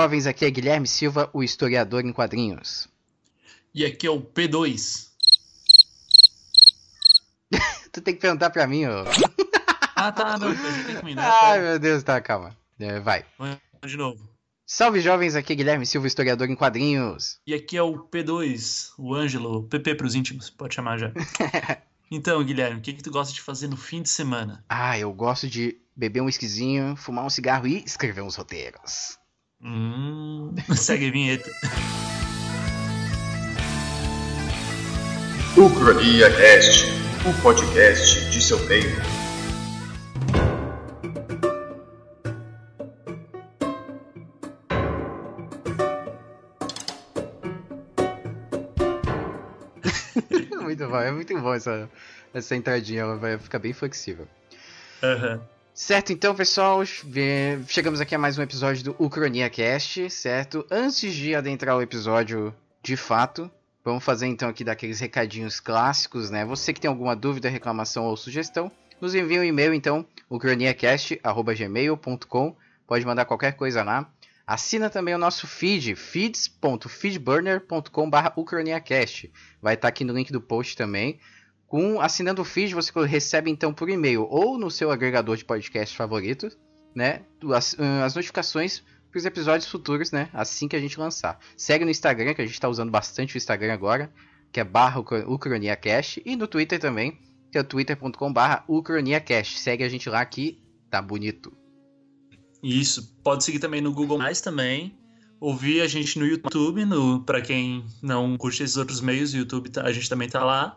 jovens, aqui é Guilherme Silva, o historiador em quadrinhos. E aqui é o P2. tu tem que perguntar pra mim, ô. ah, tá, não, tem que combinar. Ai, meu Deus, tá, calma. É, vai. De novo. Salve jovens, aqui é Guilherme Silva, historiador em quadrinhos. E aqui é o P2, o Ângelo, PP pros íntimos, pode chamar já. então, Guilherme, o que, que tu gosta de fazer no fim de semana? Ah, eu gosto de beber um esquisinho, fumar um cigarro e escrever uns roteiros. Hum, segue a vinheta. Ucrania Cast, o podcast de seu tempo. muito bom, é muito bom essa, essa entradinha, ela vai ficar bem flexível. Uhum. Certo, então, pessoal, chegamos aqui a mais um episódio do Ucronia Cast, certo? Antes de adentrar o episódio de fato, vamos fazer então aqui daqueles recadinhos clássicos, né? Você que tem alguma dúvida, reclamação ou sugestão, nos envia um e-mail então, ucroniacast@gmail.com. Pode mandar qualquer coisa lá. Assina também o nosso feed, feeds.feedburner.com/ucroniacast. Vai estar aqui no link do post também. Com assinando o feed, você recebe então por e-mail ou no seu agregador de podcast favorito, né, as, as notificações para os episódios futuros, né, assim que a gente lançar. Segue no Instagram, que a gente está usando bastante o Instagram agora, que é barra ucroniacast, e no Twitter também, que é twitter.com barra ucroniacast. Segue a gente lá que tá bonito. Isso, pode seguir também no Google Mais também, ouvir a gente no YouTube, no para quem não curte esses outros meios, YouTube tá, a gente também tá lá.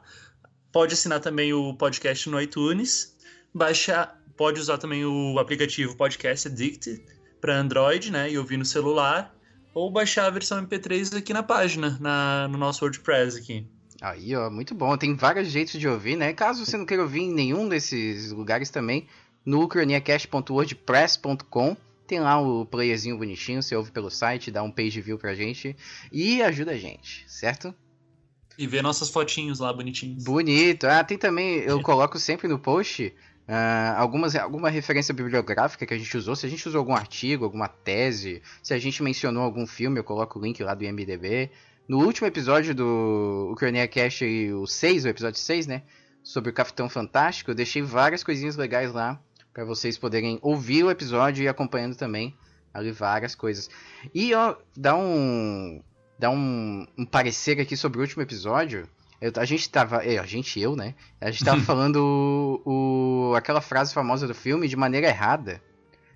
Pode assinar também o podcast no iTunes. Baixar, pode usar também o aplicativo Podcast Addict para Android, né? E ouvir no celular. Ou baixar a versão MP3 aqui na página, na, no nosso WordPress aqui. Aí, ó, muito bom. Tem vários jeitos de ouvir, né? Caso você não queira ouvir em nenhum desses lugares também, no ucraniacast.wordpress.com tem lá o playerzinho bonitinho, você ouve pelo site, dá um page view pra gente e ajuda a gente, certo? E ver nossas fotinhos lá bonitinhos. Bonito. Ah, tem também, eu coloco sempre no post uh, algumas, alguma referência bibliográfica que a gente usou. Se a gente usou algum artigo, alguma tese, se a gente mencionou algum filme, eu coloco o link lá do IMDB. No último episódio do Ucrania Cast, o 6, o episódio 6, né? Sobre o Capitão Fantástico, eu deixei várias coisinhas legais lá para vocês poderem ouvir o episódio e acompanhando também ali várias coisas. E ó, dá um dar um, um parecer aqui sobre o último episódio. Eu, a gente tava. É, a gente, eu, né? A gente tava falando o, o, aquela frase famosa do filme de maneira errada.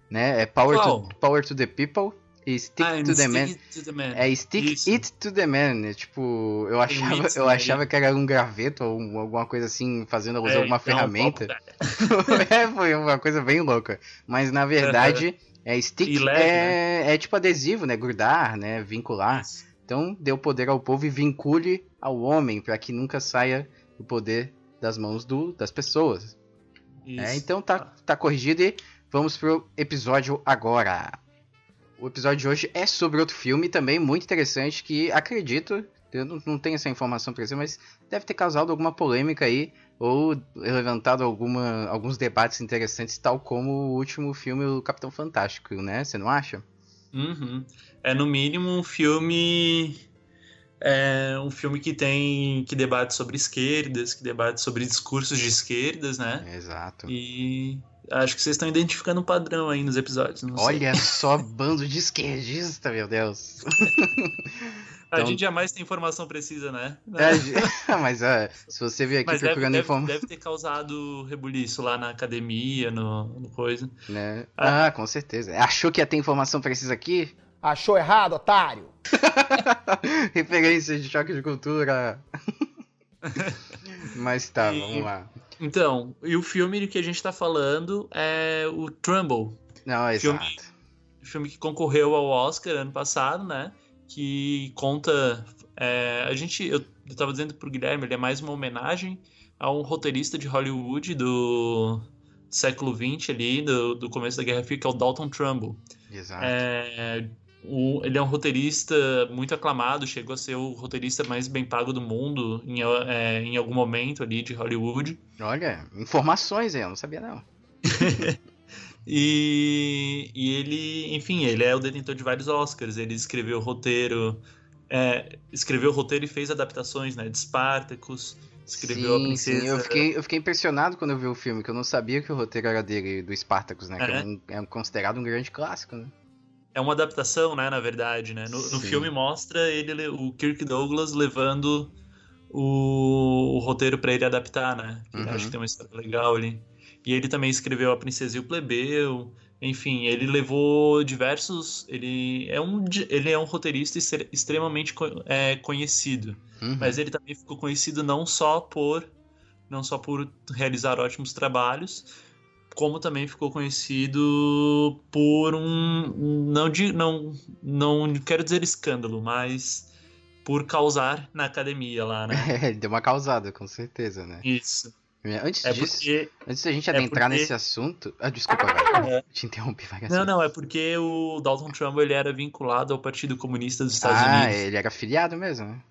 Né? É power, to, power to the people e stick, ah, to, the man. to, the man. É stick Isso. it to the man. É, tipo, eu achava, eu achava que era um graveto ou alguma coisa assim, fazendo usar é, alguma ferramenta. é, foi uma coisa bem louca. Mas na verdade, é stick leve, é, né? é tipo adesivo, né? Grudar, né? Vincular. Isso. Então, dê o poder ao povo e vincule ao homem, para que nunca saia o poder das mãos do, das pessoas. É, então tá, tá corrigido e vamos pro episódio agora. O episódio de hoje é sobre outro filme também muito interessante que acredito, eu não, não tenho essa informação pra mas deve ter causado alguma polêmica aí ou levantado alguma, alguns debates interessantes, tal como o último filme o Capitão Fantástico, né? Você não acha? Uhum. É no mínimo um filme. É um filme que tem. que debate sobre esquerdas, que debate sobre discursos de esquerdas, né? Exato. E acho que vocês estão identificando um padrão aí nos episódios. Olha só, bando de esquerdista, meu Deus. Então... A gente jamais tem informação precisa, né? É, mas é, se você vir aqui mas procurando informação. Deve ter causado rebuliço lá na academia, no, no coisa. Né? Ah. ah, com certeza. Achou que ia ter informação precisa aqui? Achou errado, otário! Referência de choque de cultura. Mas tá, e, vamos lá. Então, e o filme que a gente tá falando é o Trumbull. Não, exato. Filme, filme que concorreu ao Oscar ano passado, né? Que conta. É, a gente. Eu, eu tava dizendo pro Guilherme, ele é mais uma homenagem a um roteirista de Hollywood do século XX ali, do, do começo da Guerra Fria, que é o Dalton Trumbull. Exato. É, o, ele é um roteirista muito aclamado, chegou a ser o roteirista mais bem pago do mundo em, é, em algum momento ali de Hollywood. Olha, informações aí, eu não sabia não. E, e ele, enfim, ele é o detentor de vários Oscars. Ele escreveu roteiro, é, escreveu roteiro e fez adaptações, né? De Spartacus, escreveu sim, a princesa. Sim, eu fiquei, eu fiquei impressionado quando eu vi o filme, que eu não sabia que o roteiro era dele, do Spartacus, né? Que é, um, é considerado um grande clássico, né? É uma adaptação, né, na verdade, né? No, no filme mostra ele, o Kirk Douglas, levando o, o roteiro para ele adaptar, né? Uhum. Acho que tem uma história legal ali. E ele também escreveu A Princesa e o Plebeu. Enfim, ele levou diversos. Ele é um, ele é um roteirista extremamente é, conhecido. Uhum. Mas ele também ficou conhecido não só por não só por realizar ótimos trabalhos, como também ficou conhecido por um não de, não não quero dizer escândalo, mas por causar na academia lá, né? É, deu uma causada, com certeza, né? Isso. Antes é disso, porque... antes da gente adentrar é porque... nesse assunto. Ah, desculpa, vai. É. Te interrompi, vai. Não, não, é porque o Dalton Trumbo ele era vinculado ao Partido Comunista dos Estados ah, Unidos. Ah, ele era afiliado mesmo, né?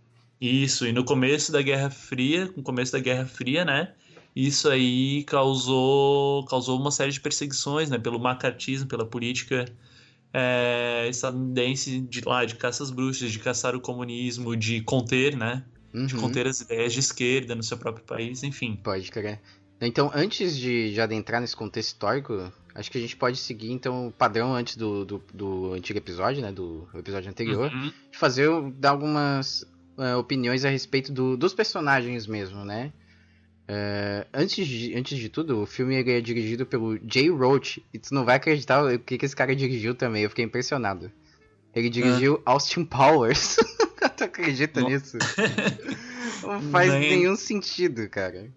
Isso, e no começo da Guerra Fria, no começo da Guerra Fria, né? Isso aí causou, causou uma série de perseguições, né? Pelo macartismo, pela política é, estadunidense de lá, de caças bruxas, de caçar o comunismo, de conter, né? Uhum. De conter as ideias de esquerda no seu próprio país, enfim. Pode crer. Então, antes de, de adentrar nesse contexto histórico, acho que a gente pode seguir então o padrão antes do, do, do antigo episódio, né? Do episódio anterior, uhum. de fazer dar algumas uh, opiniões a respeito do, dos personagens mesmo, né? Uh, antes, de, antes de tudo, o filme é dirigido pelo Jay Roach. E tu não vai acreditar o que, que esse cara dirigiu também, eu fiquei impressionado. Ele dirigiu ah. Austin Powers. tu acredita não. nisso? Não faz Nem. nenhum sentido, cara.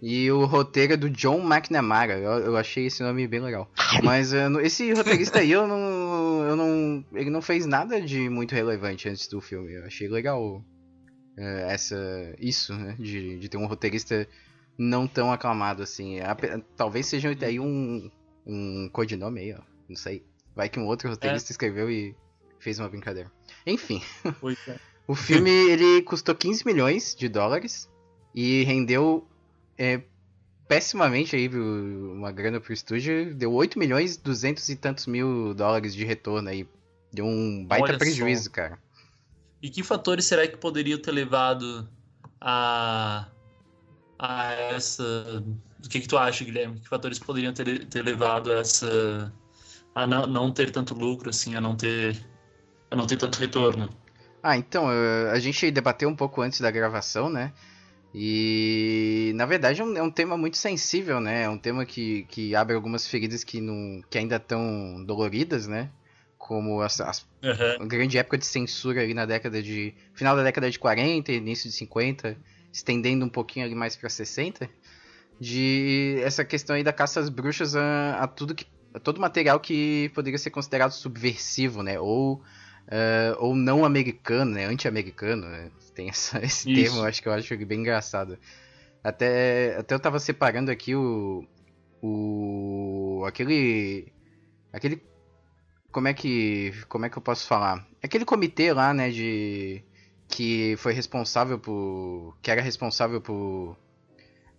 E o roteiro é do John McNamara. Eu, eu, achei esse nome bem legal. Mas uh, esse roteirista aí, eu não, eu não. Ele não fez nada de muito relevante antes do filme. Eu achei legal uh, essa, isso, né? De, de ter um roteirista não tão aclamado assim. Talvez seja aí um, um codinome aí, ó. Não sei. Vai que um outro roteirista é. escreveu e fez uma brincadeira. Enfim. É. o filme ele custou 15 milhões de dólares e rendeu é, pessimamente aí uma grana pro estúdio. Deu 8 milhões 200 e tantos mil dólares de retorno aí. Deu um baita Olha prejuízo, só. cara. E que fatores será que poderiam ter levado a, a essa. O que, que tu acha, Guilherme? Que fatores poderiam ter, ter levado a essa. A não, não ter tanto lucro, assim, a não ter. a não ter tanto retorno? Ah, então, a gente debateu um pouco antes da gravação, né? E na verdade é um, é um, tema muito sensível, né? É um tema que, que abre algumas feridas que, não, que ainda estão doloridas, né? Como as, as uhum. grande época de censura ali na década de. final da década de 40, início de 50, estendendo um pouquinho ali mais para 60. De essa questão aí da caça às bruxas a, a tudo que. A todo material que poderia ser considerado subversivo, né? Ou, uh, ou não americano, né? Anti-americano, né? Tem essa, esse Isso. termo, acho que eu acho bem engraçado. Até, até eu tava separando aqui o. O. aquele. Aquele. Como é que. Como é que eu posso falar? Aquele comitê lá, né, de. Que foi responsável por. Que era responsável por.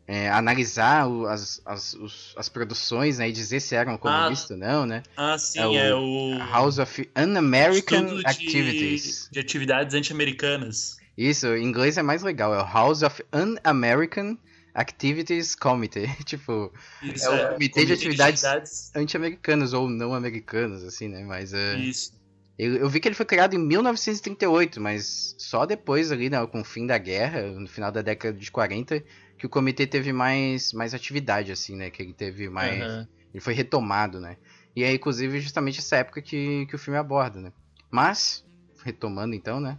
É, analisar o, as, as, os, as produções né, e dizer se eram comunistas ah, ou não, né? Ah, sim, é o, é o House of Un-American Activities. De, de atividades anti-americanas. Isso, em inglês é mais legal, é o House of Un-American Activities Committee. tipo, Isso, é o é, comitê, de atividades, de atividades... anti-americanas ou não americanas, assim, né? Mas uh, Isso. Eu, eu, vi que ele foi criado em 1938, mas só depois ali, né, com o fim da guerra, no final da década de 40, que o comitê teve mais, mais atividade, assim, né? Que ele teve mais. Uhum. Ele foi retomado, né? E é inclusive justamente essa época que, que o filme aborda, né? Mas, retomando então, né?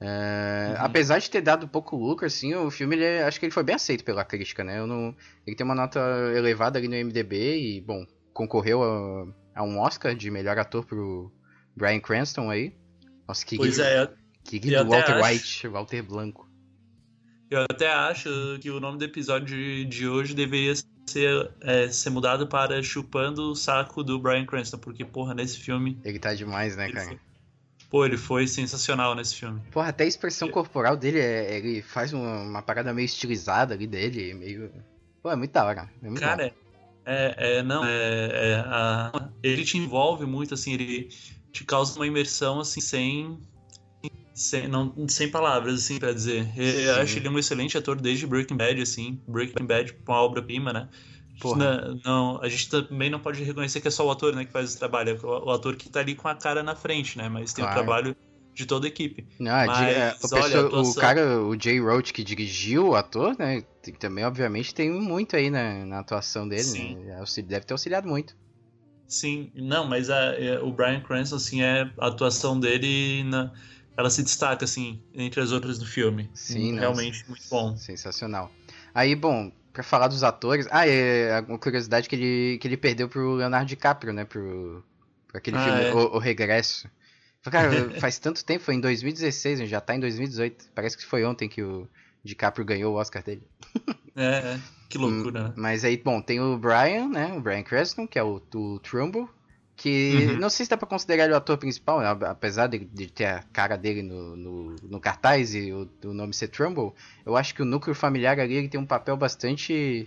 É, uhum. Apesar de ter dado pouco lucro, assim, o filme, ele, acho que ele foi bem aceito pela crítica, né? Eu não, ele tem uma nota elevada ali no MDB e, bom, concorreu a, a um Oscar de melhor ator pro Brian Cranston aí. Nossa, que pois é, que do Walter acho, White, Walter Blanco. Eu até acho que o nome do episódio de, de hoje deveria ser, é, ser mudado para Chupando o Saco do Brian Cranston, porque, porra, nesse filme... Ele tá demais, né, cara? Foi Pô, ele foi sensacional nesse filme. Porra, até a expressão é. corporal dele, é, ele faz uma, uma, parada meio estilizada ali dele, meio. Pô, é muito da hora. É muito Cara, É, é não, é, é a, ele te envolve muito, assim, ele te causa uma imersão, assim, sem, sem, não, sem palavras, assim, pra dizer. Eu Sim. acho ele um excelente ator desde Breaking Bad, assim, Breaking Bad, uma obra-prima, né? Não, não, a gente também não pode reconhecer que é só o ator, né, que faz esse trabalho, é o, o ator que tá ali com a cara na frente, né, mas tem o Claro. trabalho de toda a equipe. Não, a di- é, Mas, o, olha, pessoa- a atuação- o cara, o Jay Roach que dirigiu o ator, né? Também, obviamente, tem muito aí na, na atuação dele, Sim. né? Deve ter auxiliado muito. Sim, não, mas a- é, o Brian Cranston, assim, é, a atuação dele, na- ela se destaca, assim, entre as outras do filme. Sim. Realmente muito bom. Sensacional. Aí, bom, pra falar dos atores. Ah, é uma curiosidade que ele, que ele perdeu pro Leonardo DiCaprio, né? Pro, pro aquele Ah, filme é? o, o Regresso. Cara, faz tanto tempo, foi em 2016, já tá em 2018. Parece que foi ontem que o DiCaprio ganhou o Oscar dele. É, é, que loucura, né? Mas aí, bom, tem o Brian, né? O Brian Cranston, que é o, o Trumbull. Que Uhum. não sei se dá pra considerar ele o ator principal, apesar de, de ter a cara dele no, no, no cartaz e o, o nome ser Trumbull. Eu acho que o núcleo familiar ali ele tem um papel bastante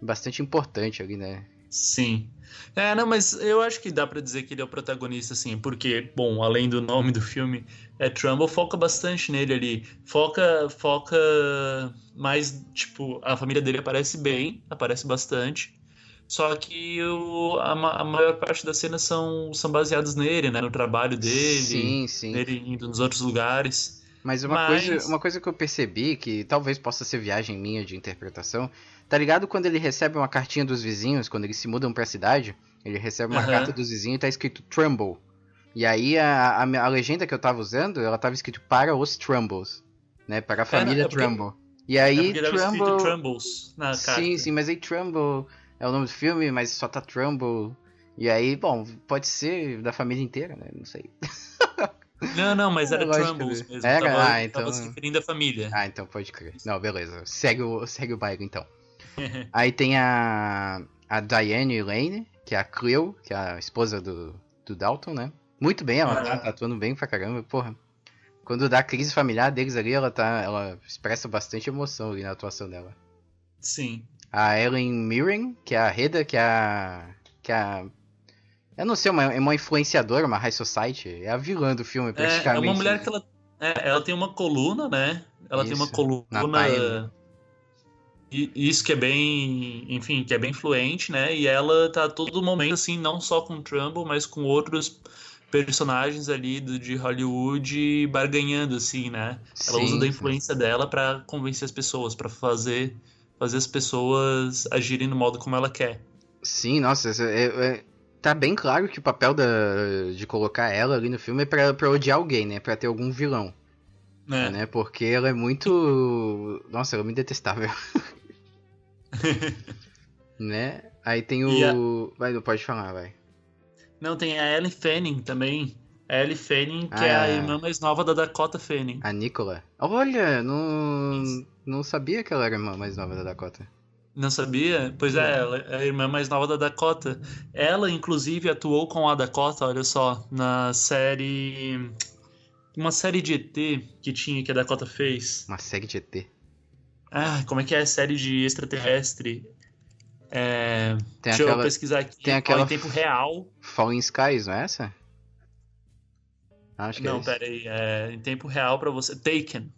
bastante importante ali, né? Sim. É, não, mas eu acho que dá pra dizer que ele é o protagonista, assim, porque, bom, além do nome do filme, é Trumbull foca bastante nele ali. Foca, foca mais, tipo, a família dele aparece bem, aparece bastante. Só que o, a, a maior parte das cenas são, são baseadas nele, né? No trabalho dele, Sim, sim. nele indo nos outros lugares. Mas uma, Mas- Coisa, uma coisa que eu percebi, que talvez possa ser viagem minha de interpretação, tá ligado quando ele recebe uma cartinha dos vizinhos, quando eles se mudam pra cidade, ele recebe uma Aham. carta dos vizinhos e tá escrito Trumbull. E aí a, a, a legenda que eu tava usando, ela tava escrito para os Trumbles, né? Para a família é porque- Trumbull. E É aí porque escrito Trumbull... Trumbles na carta. Sim, sim, mas aí Trumbull é o nome do filme, mas só tá Trumbull. E aí, bom, pode ser da família inteira, né? Não sei. Não, não, mas era Lógico, Trumbles mesmo. Era? Tava, Ah, então- tava se referindo à família. Ah, então pode crer. Não, beleza. Segue o, segue o baile então. Aí tem a, a Diane Lane, que é a Cleo, que é a esposa do, do Dalton, né? Muito bem, ela tá, Ah. tá atuando bem pra caramba, porra. Quando dá a crise familiar deles ali, ela tá. Ela expressa bastante emoção ali na atuação dela. Sim. A Ellen Mirren, que é a Reda, que é a. que é a. Eu não sei, uma, é uma influenciadora, uma high society. É a vilã do filme, É, praticamente. é uma mulher que ela, é, ela tem uma coluna, né? Ela tem uma Isso, coluna. E isso que é bem, enfim, que é bem fluente, né? E ela tá a todo momento assim, não só com o Trumbull, mas com outros personagens ali do, de Hollywood barganhando assim, né? Ela Sim, usa da sim. influência dela pra convencer as pessoas, pra fazer fazer as pessoas agirem no modo como ela quer. Sim, nossa, é- é- tá bem claro que o papel da, de colocar ela ali no filme é pra, pra odiar alguém, né? Pra ter algum vilão, Né? né? Porque ela é muito... Nossa, ela é muito detestável. né? Aí tem E a- o... Vai, não pode falar, vai. Não, tem a Ellen Fanning também. A Ellie Fanning, que é Ah. a irmã mais nova da Dakota Fanning. A Nicola. Olha, não, Isso. não sabia que ela era a irmã mais nova da Dakota. Não sabia? Pois é, ela é a irmã mais nova da Dakota. Ela, inclusive, atuou com a Dakota, olha só, na série. Uma série de ET que tinha, que a Dakota fez. Uma série de ET. Ah, como é que é série de extraterrestre? É, Tem deixa eu aquela pesquisar aqui. tem aquela- Em tempo real. Falling Skies, não é essa? Acho que é Não, pera aí. É, em tempo real pra você. Taken.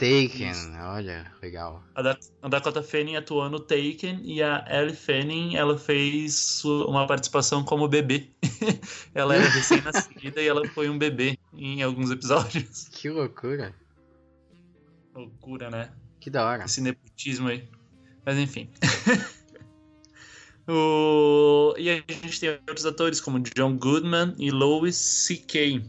Taken, Isso. olha, legal. A, da a Dakota Fanning atuou no Taken e a Ellie Fanning ela fez uma participação como bebê. ela era recém-nascida e ela foi um bebê em alguns episódios. Que loucura. Loucura, né? Que da hora. Esse nepotismo aí. Mas enfim. o... E a gente tem outros atores como John Goodman e Louis C.K.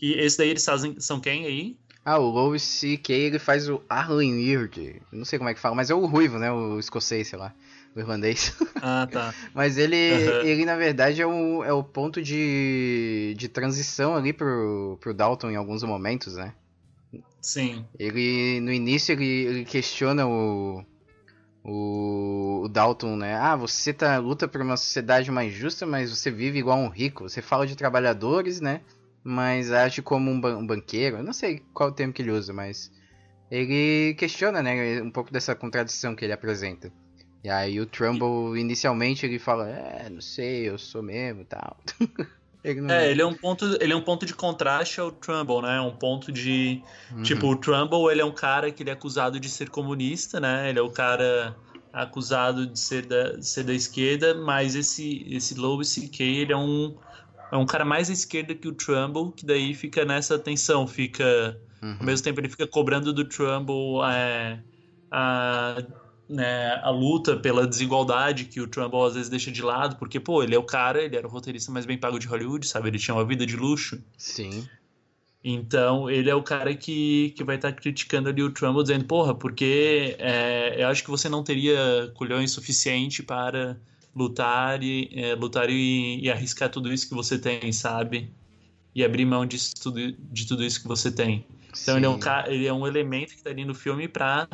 E esse daí eles fazem, são quem aí? Ah, o Louis C.K. ele faz o Arlen Weird. Não sei como é que fala, mas é o ruivo, né? O escocês, sei lá. O irlandês. Ah, tá. mas ele, Aham. ele na verdade, é o, é o ponto de, de transição ali pro, pro Dalton em alguns momentos, né? Sim. Ele, no início, ele, ele questiona o, o, o Dalton, né? Ah, você tá, luta por uma sociedade mais justa, mas você vive igual um rico. Você fala de trabalhadores, né? Mas age como um, ban- um banqueiro. Eu não sei qual o termo que ele usa, mas ele questiona, né? Um pouco dessa contradição que ele apresenta. E aí o Trumbull, inicialmente, ele fala, é, não sei, eu sou mesmo e tal. ele não... É, ele é um ponto, ele é um ponto de contraste ao Trumbull, né? Um ponto de. Uhum. Tipo, o Trumbull ele é um cara que ele é acusado de ser comunista, né? Ele é o cara acusado de ser da, de ser da esquerda, mas esse, esse Louis C.K. ele é um, é um cara mais à esquerda que o Trumbull, que daí fica nessa tensão, fica. Uhum. Ao mesmo tempo ele fica cobrando do Trumbull é, a, né, a luta pela desigualdade que o Trumbull às vezes deixa de lado, porque, pô, ele é o cara, ele era o roteirista mais bem pago de Hollywood, sabe? Ele tinha uma vida de luxo. Sim. Então, ele é o cara que, que vai estar tá criticando ali o Trumbull, dizendo, porra, porque é, eu acho que você não teria culhões suficiente para lutar e, é, lutar e, e, arriscar tudo isso que você tem, sabe? E abrir mão de tudo, de tudo isso que você tem. Então, ele é, um, ele é um elemento que está ali no filme para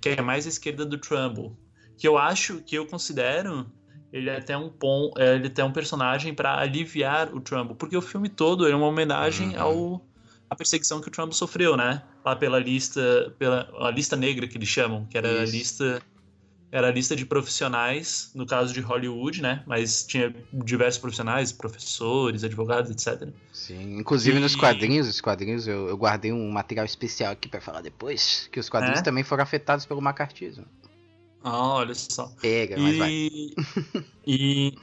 que é mais à esquerda do Trumbull. Que eu acho, que eu considero ele é até um pom, é, ele tem um personagem para aliviar o Trumbull, porque o filme todo é uma homenagem uhum. ao a perseguição que o Trumbull sofreu, né? Lá pela lista, pela a lista negra que eles chamam, que era Isso. a lista era a lista de profissionais, no caso de Hollywood, né? Mas tinha diversos profissionais, professores, advogados, etc. Sim, inclusive e... nos quadrinhos, os quadrinhos eu, eu, guardei um material especial aqui para falar depois, que os quadrinhos é? também foram afetados pelo macartismo. Ah, olha só. Pega, mas e... vai. e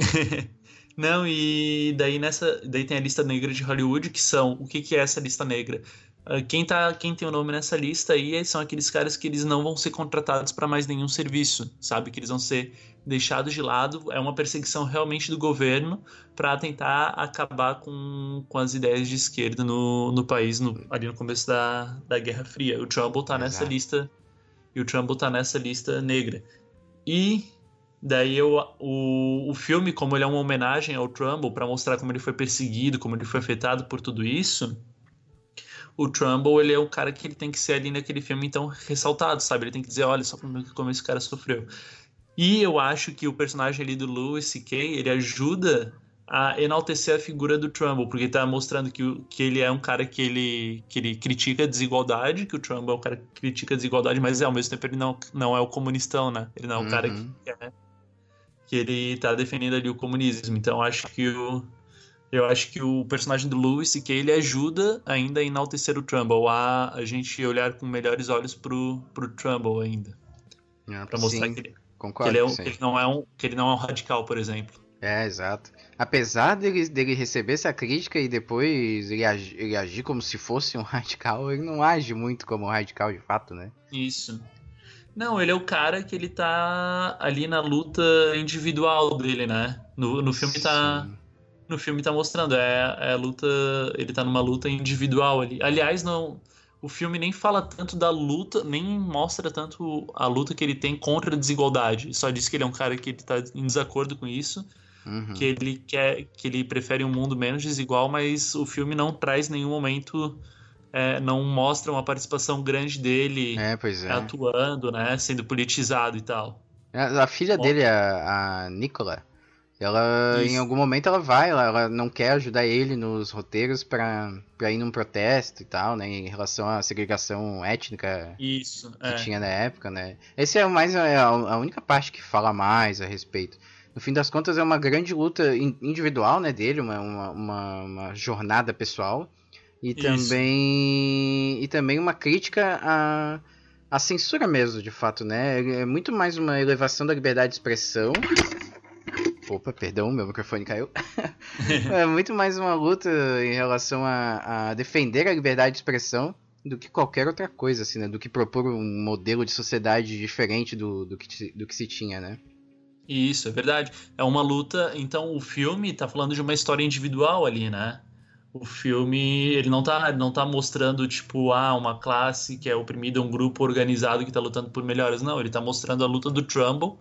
Não, e daí nessa, daí tem a lista negra de Hollywood, que são, o que que é essa lista negra? Ah, quem, tá, quem tem o nome nessa lista aí são aqueles caras que eles não vão ser contratados para mais nenhum serviço, sabe? Que eles vão ser deixados de lado. É uma perseguição realmente do governo para tentar acabar com, com as ideias de esquerda no, no país, no, ali no começo da, da Guerra Fria. O Trumbull tá Exato. nessa lista. E o Trumbull tá nessa lista negra. E daí eu, o, o filme, como ele é uma homenagem ao Trumbull, para mostrar como ele foi perseguido, como ele foi afetado por tudo isso o Trumbull, ele é o cara que ele tem que ser ali naquele filme, então, ressaltado, sabe? Ele tem que dizer, olha só como, como esse cara sofreu. E eu acho que o personagem ali do Louis C.K., ele ajuda a enaltecer a figura do Trumbull, porque está mostrando que, que ele é um cara que ele, que ele critica a desigualdade, que o Trumbull é um cara que critica a desigualdade, mas ao mesmo tempo ele não, não é o comunistão, né? Ele não é o uhum. cara que, é, que ele está defendendo ali o comunismo. Então acho que o, eu acho que o personagem do Lewis, que ele ajuda ainda a enaltecer o Trumbull, a, a gente olhar com melhores olhos pro, pro Trumbull ainda. Ah, pra mostrar sim, que, ele, concordo, que, ele é um, que, ele não é um, que ele não é um radical, por exemplo. É, exato. Apesar dele, dele receber essa crítica e depois ele, agi, ele agir como se fosse um radical, ele não age muito como um radical de fato, né? Isso. Não, ele é o cara que ele tá ali na luta individual dele, né? No, no filme tá Sim. tá no filme tá mostrando. É, é a luta. Ele tá numa luta individual ali. Aliás, não. O filme nem fala tanto da luta, nem mostra tanto a luta que ele tem contra a desigualdade. Só diz que ele é um cara que ele tá em desacordo com isso. Uhum. Que ele quer. que ele prefere um mundo menos desigual, mas o filme não traz nenhum momento. É, não mostra uma participação grande dele é, é. atuando, né? Sendo politizado e tal. A, filha Bom, dele, a, a Nicola, ela, Isso. em algum momento, ela vai, ela, ela, não quer ajudar ele nos roteiros para ir num protesto e tal, né? Em relação à segregação étnica Isso, que é. tinha na época, né? Essa é mais é a, a, única parte que fala mais a respeito. No fim das contas, é uma grande luta individual, né, dele, uma, uma, uma, jornada pessoal. E também, e também uma crítica à, à censura mesmo, de fato, né? É muito mais uma elevação da liberdade de expressão Opa, perdão, meu microfone caiu. é muito mais uma luta em relação a, a, defender a liberdade de expressão do que qualquer outra coisa, assim, né? Do que propor um modelo de sociedade diferente do, do, que, do que se tinha, né? Isso, é verdade. É uma luta. Então, o filme tá falando de uma história individual ali, né? O filme, ele não tá, não tá mostrando, tipo, ah, uma classe que é oprimida, um grupo organizado que tá lutando por melhores. Não, ele tá mostrando a luta do Trumbull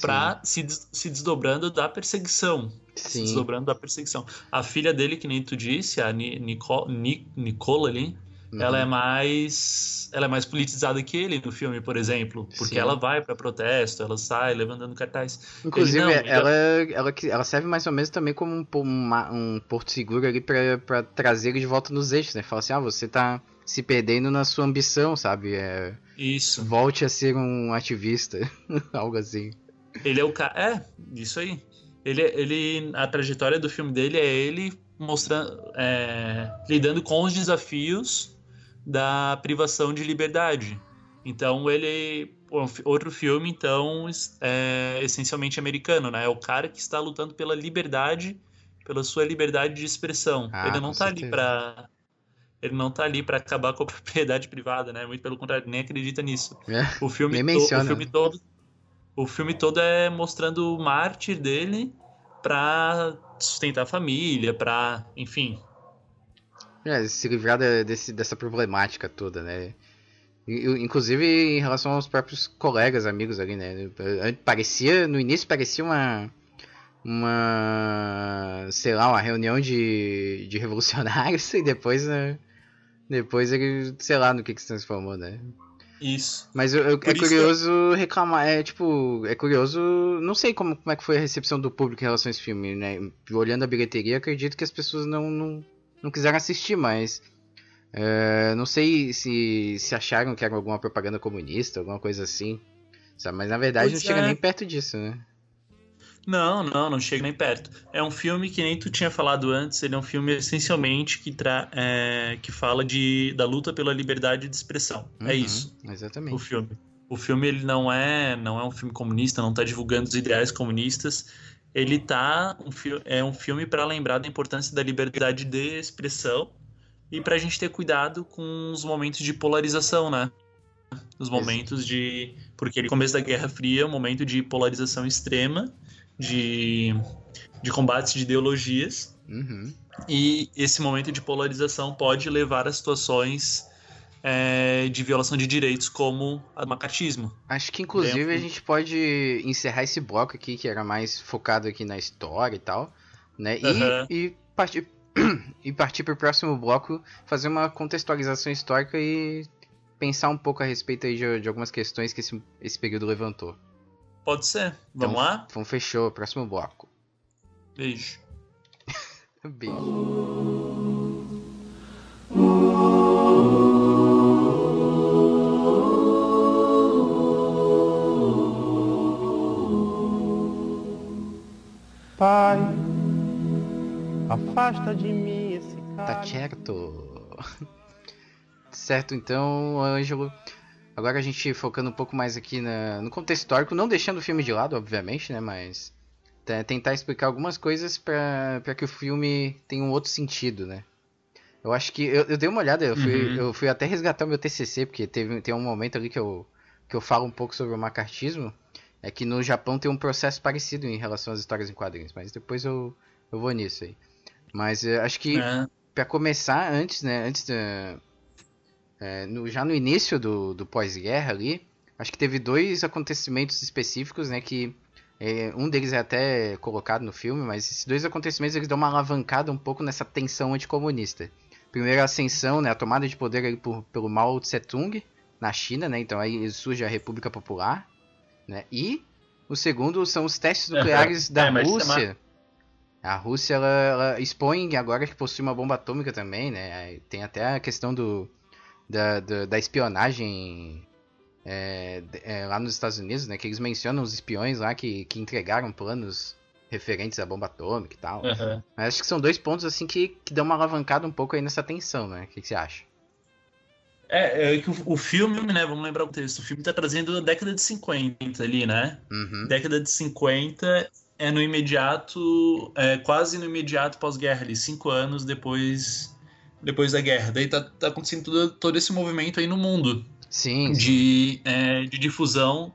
para se, se desdobrando da perseguição. Sim. Se desdobrando da perseguição. A filha dele, que nem tu disse, a Nicole, Nicole ali, uhum. ela é mais ela é mais politizada que ele no filme, por exemplo, porque Sim. ela vai para protesto, ela sai levantando cartaz. Inclusive, não, ela, ela, ela serve mais ou menos também como um, uma, um porto seguro ali para trazer ele de volta nos eixos, né? Fala assim, ah, você tá se perdendo na sua ambição, sabe? É, Isso. volte a ser um ativista, algo assim. Ele é o cara. É, isso aí. Ele, ele, a trajetória do filme dele é ele mostrando, é, lidando com os desafios da privação de liberdade. Então ele, outro filme então é essencialmente americano, né? É o cara que está lutando pela liberdade, pela sua liberdade de expressão. Ah, ele não está ali para ele não tá ali para acabar com a propriedade privada, né? Muito pelo contrário, nem acredita nisso. É, O filme, Nem menciona. o filme todo o filme todo é mostrando o mártir dele pra sustentar a família, pra, enfim. É, se livrar da- desse, dessa problemática toda, né? Inclusive em relação aos próprios colegas, amigos ali, né? Parecia, no início parecia uma. Uma. sei lá, uma reunião de, de revolucionários e depois, né? Depois ele, sei lá no que, que se transformou, né? Isso. Mas eu, eu- é isso que- curioso reclamar, é tipo, é curioso, não sei como, como é que foi a recepção do público em relação a esse filme, né? Olhando a bilheteria, acredito que as pessoas não, não, não quiseram assistir, mas é, não sei se, se acharam que era alguma propaganda comunista, alguma coisa assim, sabe? Mas na verdade Pois não chega é. nem perto disso, né? Não, não, não chega nem perto. É um filme que nem tu tinha falado antes, ele é um filme essencialmente que, tra é, que fala de, da luta pela liberdade de expressão. É Uhum, isso. o Exatamente. filme. O filme ele não é, não é um filme comunista, não tá divulgando os ideais comunistas. Ele tá um é um filme para lembrar da importância da liberdade de expressão e pra gente ter cuidado com os momentos de polarização, né? Os momentos de porque ele começo da Guerra Fria é um momento de polarização extrema, de de combate de ideologias. Uhum. E esse momento de polarização pode levar a situações é, de violação de direitos, como a do macartismo. Acho que inclusive a Dentro- gente pode encerrar esse bloco aqui, que era mais focado aqui na história e tal, né? E, Aham. e partir e partir para o próximo bloco, fazer uma contextualização histórica e pensar um pouco a respeito aí de, de algumas questões que esse, esse período levantou. Pode ser. Vamos Então, lá? Então fechou, próximo bloco. Beijo. Beijo. Pai, afasta de mim esse cara. Tá certo. certo, então, Ângelo. Agora a gente focando um pouco mais aqui na- no contexto histórico, não deixando o filme de lado, obviamente, né? Mas te- tentar explicar algumas coisas pra que o filme tenha um outro sentido, né? Eu acho que. Eu, eu dei uma olhada, eu fui, Uhum. eu fui até resgatar o meu TCC, porque teve, tem um momento ali que eu, que eu falo um pouco sobre o macartismo. É que no Japão tem um processo parecido em relação às histórias em quadrinhos, mas depois eu, eu vou nisso aí. Mas eu acho que É, Pra começar, antes, né? Antes da. É, no- já no início do, do pós-guerra ali, acho que teve dois acontecimentos específicos, né? Que é, um deles é até colocado no filme, mas esses dois acontecimentos eles dão uma alavancada um pouco nessa tensão anticomunista. Primeiro a ascensão, né? A tomada de poder ali por, pelo Mao Tse-tung na China, né? Então aí surge a República Popular, né? E o segundo são os testes nucleares da É, é Rússia. A Rússia ela, ela expõe agora que possui uma bomba atômica também, né? Tem até a questão do da, da, da espionagem é, é, lá nos Estados Unidos, né? Que eles mencionam os espiões lá que, que entregaram planos referentes à bomba atômica e tal. aham. Mas acho que são dois pontos assim que, que dão uma alavancada um pouco aí nessa tensão, né? O que, que você acha? É, é que o, o filme, né? Vamos lembrar o texto. O filme tá trazendo a década de 50 ali, né? Uhum. Década de 50 é no imediato, é quase no imediato pós-guerra, ali, cinco anos depois, depois da guerra. Daí tá, tá acontecendo todo, todo esse movimento aí no mundo Sim, de, é, de difusão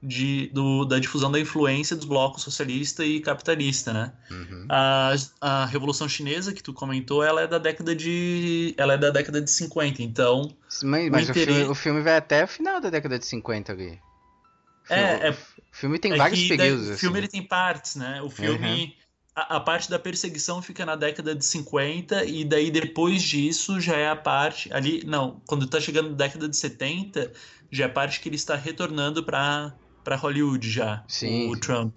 de, do, da difusão da influência dos blocos socialista e capitalista, né? Uhum. A, a Revolução Chinesa que tu comentou, ela é da década de, ela é da década de 50, então Mas, mas o, interesse- filme, o filme vai até o final da década de 50 ali. O É, filme- é- o filme tem É vários períodos. O filme assim. ele tem partes, né? O filme. A, a parte da perseguição fica na década de 50, e daí depois disso já é a parte. Ali. Não, quando tá chegando na década de 70, já é a parte que ele está retornando pra, pra Hollywood já. Sim, O. Trump.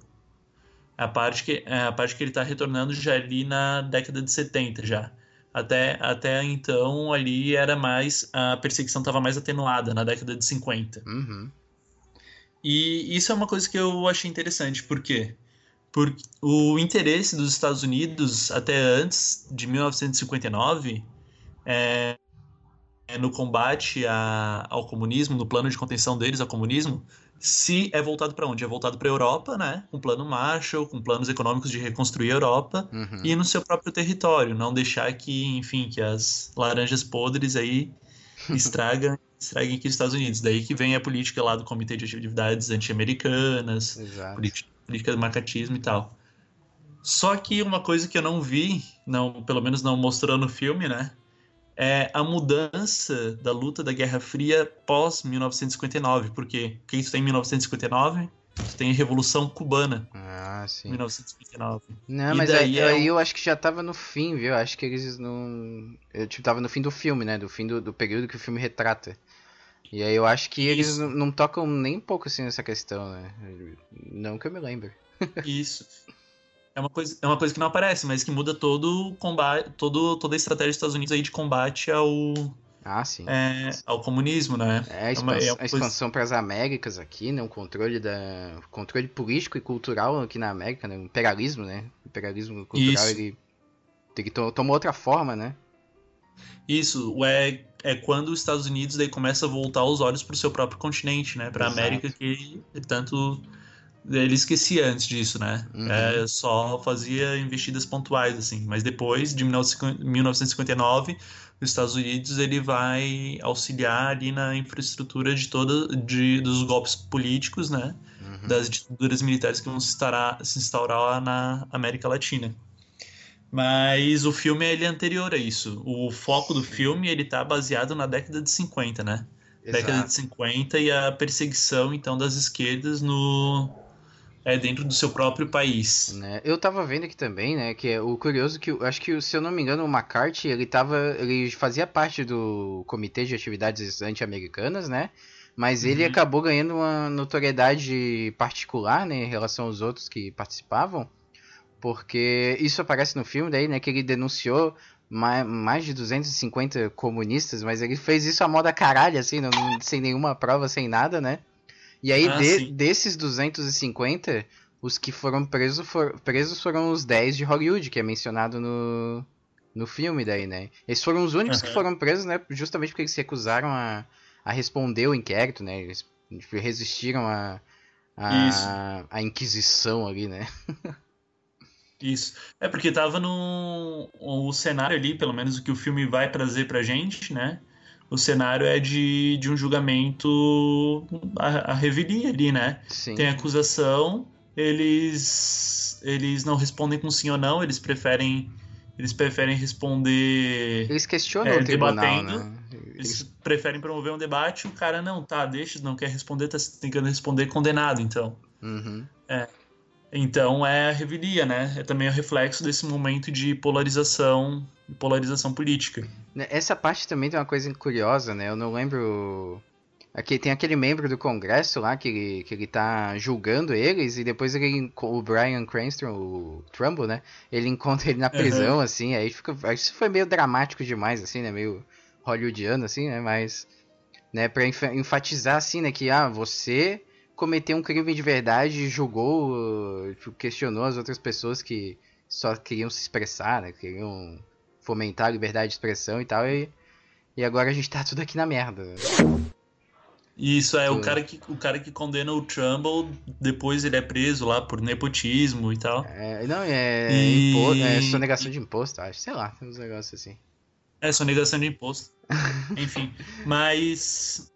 A parte, que, é, a parte que ele tá retornando já é ali na década de 70 já. Até, até então ali era mais. A perseguição estava mais atenuada na década de 50. Uhum. E isso é uma coisa que eu achei interessante, por o interesse dos Estados Unidos até antes de 1959 é, é no combate a, ao comunismo, no plano de contenção deles ao comunismo, se é voltado para onde? É voltado para a Europa, né? Com plano Marshall, com planos econômicos de reconstruir a Europa Uhum. e no seu próprio território, não deixar que, enfim, que as laranjas podres aí estragam, estraguem aqui os Estados Unidos. Daí que vem a política lá do Comitê de Atividades Anti-Americanas, política, política do macatismo e tal. Só que uma coisa que eu não vi, não, pelo menos não mostrou no filme, né? É a mudança da luta da Guerra Fria pós 1959, porque o que tu tem em 1959? Tu tem a Revolução Cubana, Ah, sim. 1959. Não, E mas aí, é aí um- eu acho que já tava no fim, viu? Acho que eles não. Eu, tipo, tava no fim do filme, né? Do fim do, do período que o filme retrata. E aí eu acho que eles Isso. não, tocam nem um pouco assim nessa questão, né? Não que eu me lembre. Isso. É uma coisa, é uma coisa que não aparece, mas que muda todo o combate, todo, toda a estratégia dos Estados Unidos aí de combate ao, Ah, sim. é, ao comunismo, né? É a, uma- expans- é uma a coisa- expansão para as Américas aqui, né? O controle da o controle político e cultural aqui na América, né? O imperialismo, né? O imperialismo cultural Isso. ele, ele to- tomou outra forma, né? Isso, o é, é quando os Estados Unidos daí começa a voltar os olhos para o seu próprio continente, né? Para a. América que tanto ele esquecia antes disso, né? Uhum. É, só fazia investidas pontuais assim, mas depois de 1950 1959 os Estados Unidos ele vai auxiliar ali na infraestrutura de toda de, dos golpes políticos, né? Uhum. das ditaduras militares que vão se instaurar, se instaurar lá na América Latina. Mas o filme ele é anterior a isso. O foco do filme ele tá baseado na década de 50, né? Década Exato. de 50 e a perseguição então das esquerdas no é dentro do seu próprio país. Né? Eu tava vendo aqui também, né, que é o curioso que eu acho que se eu não me engano o McCarthy, ele tava, ele fazia parte do Comitê de Atividades Anti-Americanas, né? Mas ele Uhum. acabou ganhando uma notoriedade particular, né, em relação aos outros que participavam, porque isso aparece no filme daí, né, que ele denunciou ma- mais de 250 comunistas, mas ele fez isso a moda caralho, assim, não- sem nenhuma prova, sem nada, né? E aí, Ah, de- desses 250, os que foram presos, for- presos foram os 10 de Hollywood, que é mencionado no, no filme daí, né? Esses foram os únicos que Aham. foram presos, né? Justamente porque eles se recusaram a, a responder o inquérito, né? Eles resistiram a, a, a Inquisição ali, né? Isso. É porque tava no o cenário ali, pelo menos o que o filme vai trazer pra gente, né? O cenário é de, de um julgamento a, a revelia ali, né? Sim. Tem acusação, eles eles não respondem com sim ou não, eles preferem eles preferem responder, Eles questionam É, o tribunal, debatendo, né? eles preferem promover um debate, o cara não, tá, deixa, não quer responder, tá tentando responder condenado, então. Uhum. Então é a revelia, né? É também o reflexo desse momento de polarização, polarização política. Né, Essa parte também tem uma coisa curiosa, né? Eu não lembro. Aqui tem aquele membro do Congresso lá que ele, que ele tá julgando eles e depois ele, o Brian Cranston, o Trumbull, né? Ele encontra ele na prisão, assim, aí fica. Isso foi meio dramático demais, assim, né? Meio hollywoodiano, assim, né? Mas. Né, pra enfa- enfatizar, assim, né? Que, ah, você cometeu um crime de verdade e julgou, tipo, questionou as outras pessoas que só queriam se expressar, né? Queriam fomentar a liberdade de expressão e tal, e, e agora a gente tá tudo aqui na merda. E isso é o cara que o cara que condena o Trumbull, depois ele é preso lá por nepotismo e tal. É, não, é, E- impo- é sonegação de imposto, acho. Sei lá, tem uns negócios assim. É sonegação de imposto. Enfim, mas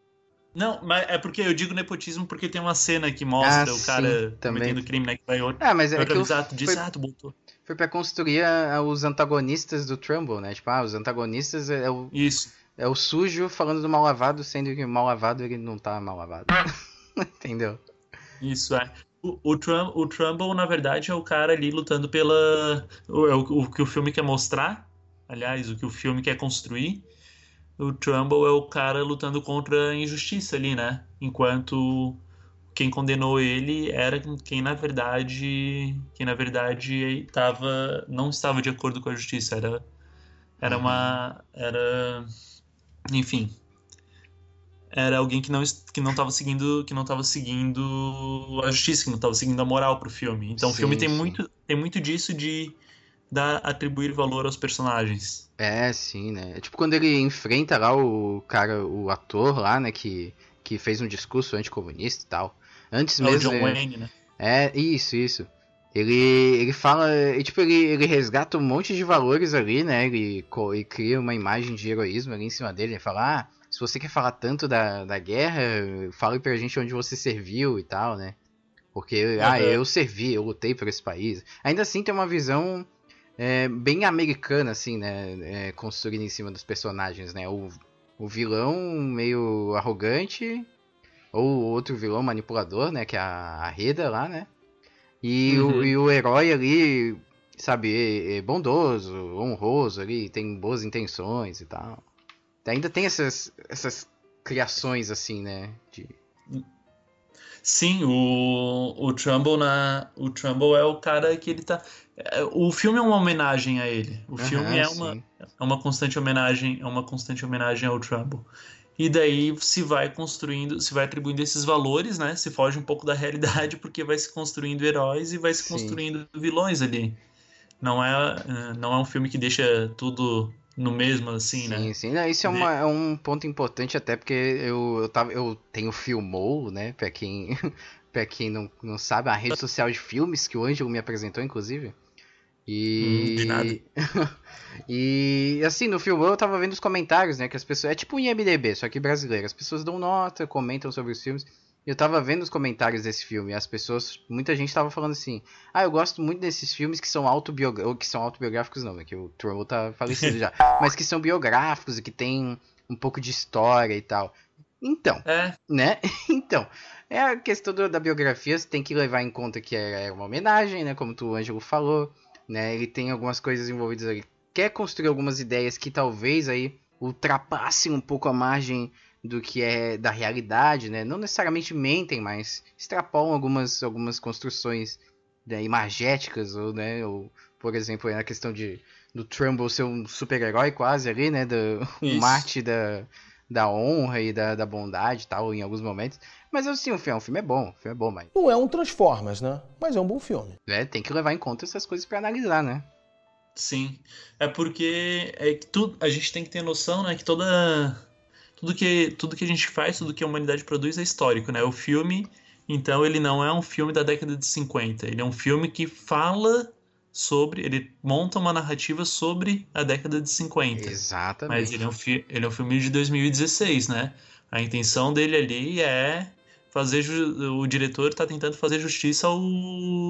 não, mas é porque eu digo nepotismo porque tem uma cena que mostra Ah, o cara sim, cometendo crime, né? Que vai outro, Ah, mas é que o- avisado diz, foi, ah, tu botou. foi pra construir a- a- os antagonistas do Trumbull, né? Tipo, ah, os antagonistas é o, Isso. é o sujo falando do mal lavado, sendo que o mal lavado ele não tá mal lavado. Entendeu? Isso é. O, o, Trum, o Trumbull, na verdade, é o cara ali lutando pela. O, é o, o que o filme quer mostrar. Aliás, o que o filme quer construir. O Trumbull é o cara lutando contra a injustiça ali, né? Enquanto quem condenou ele era quem na verdade. Quem na verdade tava, não estava de acordo com a justiça. Era, Era uma. Era. Enfim. Era alguém que não, que não tava seguindo. Que não tava seguindo a justiça, que não tava seguindo a moral pro filme. Então o Sim, filme tem sim. muito, tem muito disso de dar, atribuir valor aos personagens. É, sim, né? É tipo quando ele enfrenta lá o cara, o ator lá, né, que, que fez um discurso anticomunista e tal. Antes É o mesmo. John é- Wayne, né? É, isso, isso. Ele, ele fala, e, tipo, ele, ele resgata um monte de valores ali, né? Ele, ele cria uma imagem de heroísmo ali em cima dele. Ele fala, ah, se você quer falar tanto da, da guerra, fale pra gente onde você serviu e tal, né? Porque, ah, Aham. eu servi, eu lutei por esse país. Ainda assim tem uma visão é, bem americana, assim, né? É, construída em cima dos personagens, né? O, o vilão meio arrogante, ou o outro vilão manipulador, né? Que é a, a Reda lá, né? E, o, Uhum. e o herói ali, sabe, é, é bondoso, honroso ali, tem boas intenções e tal. Ainda tem essas, essas criações, assim, né? De... Sim, o, o Trumbull na o Trumbull é o cara que ele tá o filme é uma homenagem a ele. O filme é uma sim. é uma constante homenagem, é uma constante homenagem ao Trumbull. E daí se vai construindo, se vai atribuindo esses valores, né? Se foge um pouco da realidade porque vai se construindo heróis e vai se Sim. construindo vilões ali. Não é eh, não é um filme que deixa tudo no mesmo assim, Sim, né? sim. Não, isso é, uma- é um ponto importante até porque eu, eu, tava, eu tenho Filmou, né? Pra quem, pra quem não, não sabe, a rede social de filmes que o Ângelo me apresentou, inclusive. E. Hum, de nada. e assim, no Filmou eu tava vendo os comentários, né? Que as pessoas. É tipo um IMDB, só que brasileiro. As pessoas dão nota, comentam sobre os filmes. Eu tava vendo os comentários desse filme, e as pessoas, muita gente tava falando assim: "Ah, eu gosto muito desses filmes que são autobiográficos, ou que são autobiográficos não, né, que o Trumbull tá falecido já, mas que são biográficos e que tem um pouco de história e tal". Então, É, né? Então, é a questão do- da biografia, você tem que levar em conta que é é uma homenagem, né? Como tu, o Ângelo falou, né? Ele tem algumas coisas envolvidas ali. Quer construir algumas ideias que talvez aí ultrapassem um pouco a margem do que é da realidade, né? Não necessariamente mentem, mas extrapolam algumas, algumas construções né, imagéticas, ou, né? Ou, por exemplo, na questão de do Trumbull ser um super-herói quase ali, né? Do, Isso. Marte da, da honra e da, da bondade e tal, em alguns momentos. Mas assim, o filme, o filme é bom, o filme é bom, mas Não é um Transformers, né? Mas é um bom filme. né, tem que levar em conta essas coisas pra analisar, né? Sim, é porque é que tudo, a gente tem que ter noção, né, que toda tudo que tudo que a gente faz, tudo que a humanidade produz é histórico, né? O filme, então, ele não é um filme da década de 50, ele é um filme que fala sobre, ele monta uma narrativa sobre a década de 50. Exatamente. Mas ele é um, fi- ele é um filme de 2016, né? A intenção dele ali é fazer o diretor está tentando fazer justiça ao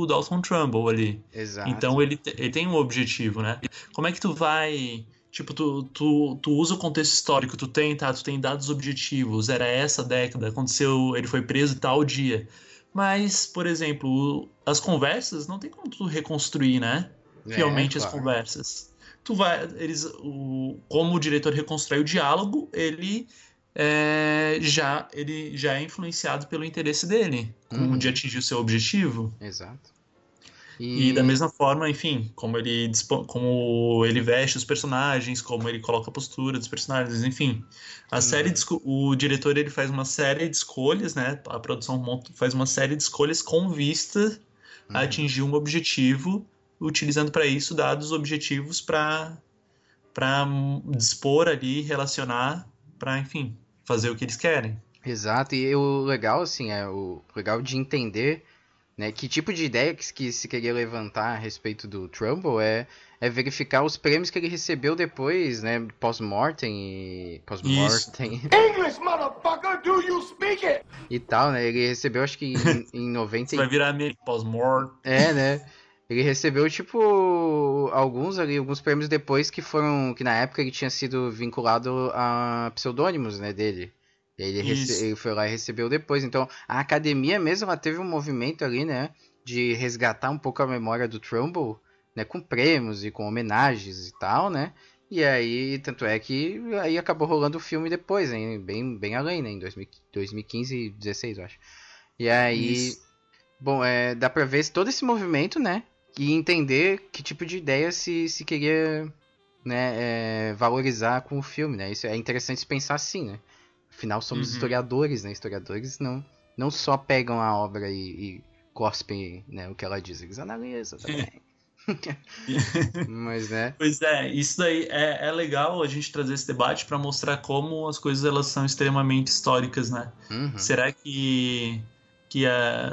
Dalton Trumbull ali. Exato. Então ele, ele tem um objetivo, né? Como é que tu vai. Tipo, tu, tu, tu usa o contexto histórico, tu tem, tá? Tu tem dados objetivos, era essa década, aconteceu, ele foi preso tal dia. Mas, por exemplo, as conversas não tem como tu reconstruir, né? É, Fielmente as claro. conversas. Tu vai. Eles, o, como o diretor reconstrói o diálogo, ele. é, já ele já é influenciado pelo interesse dele, como Uhum. de atingir o seu objetivo. Exato. E da mesma forma, enfim, como ele, como ele veste os personagens, como ele coloca a postura dos personagens, enfim. A série de o diretor ele faz uma série de escolhas, né? A produção faz uma série de escolhas com vista a Uhum. atingir um objetivo, utilizando para isso dados objetivos para para dispor ali, relacionar, para, enfim, fazer o que eles querem. Exato, e o legal, assim, é o legal de entender né, que tipo de ideia que, que se queria levantar a respeito do Trumbull é, é verificar os prêmios que ele recebeu depois, né, pós-mortem e... pós-mortem English, motherfucker, do you speak it? e tal, né, ele recebeu acho que em, em 90 Você vai virar meio pós-morte. É, né? Ele recebeu, tipo, alguns ali, alguns prêmios depois que foram. Que na época ele tinha sido vinculado a pseudônimos, né, dele. Ele, rece- ele foi lá e recebeu depois. Então, a academia mesmo, ela teve um movimento ali, né? De resgatar um pouco a memória do Trumbull, né? Com prêmios e com homenagens e tal, né? E aí, tanto é que aí acabou rolando o filme depois, hein? Bem, bem além, né? Em 2000 2015 e 2016, eu acho. E aí. Isso. Bom, é, dá pra ver todo esse movimento, né? E entender que tipo de ideia se, se queria né, é, valorizar com o filme, né? Isso é interessante pensar assim, né? Afinal, somos Uhum. historiadores, né? Historiadores não, não só pegam a obra e, e cospem né, o que ela diz, eles analisam também. Mas, né? Pois é, isso daí é, é legal a gente trazer esse debate para mostrar como as coisas elas são extremamente históricas, né? Uhum. Será que, que é,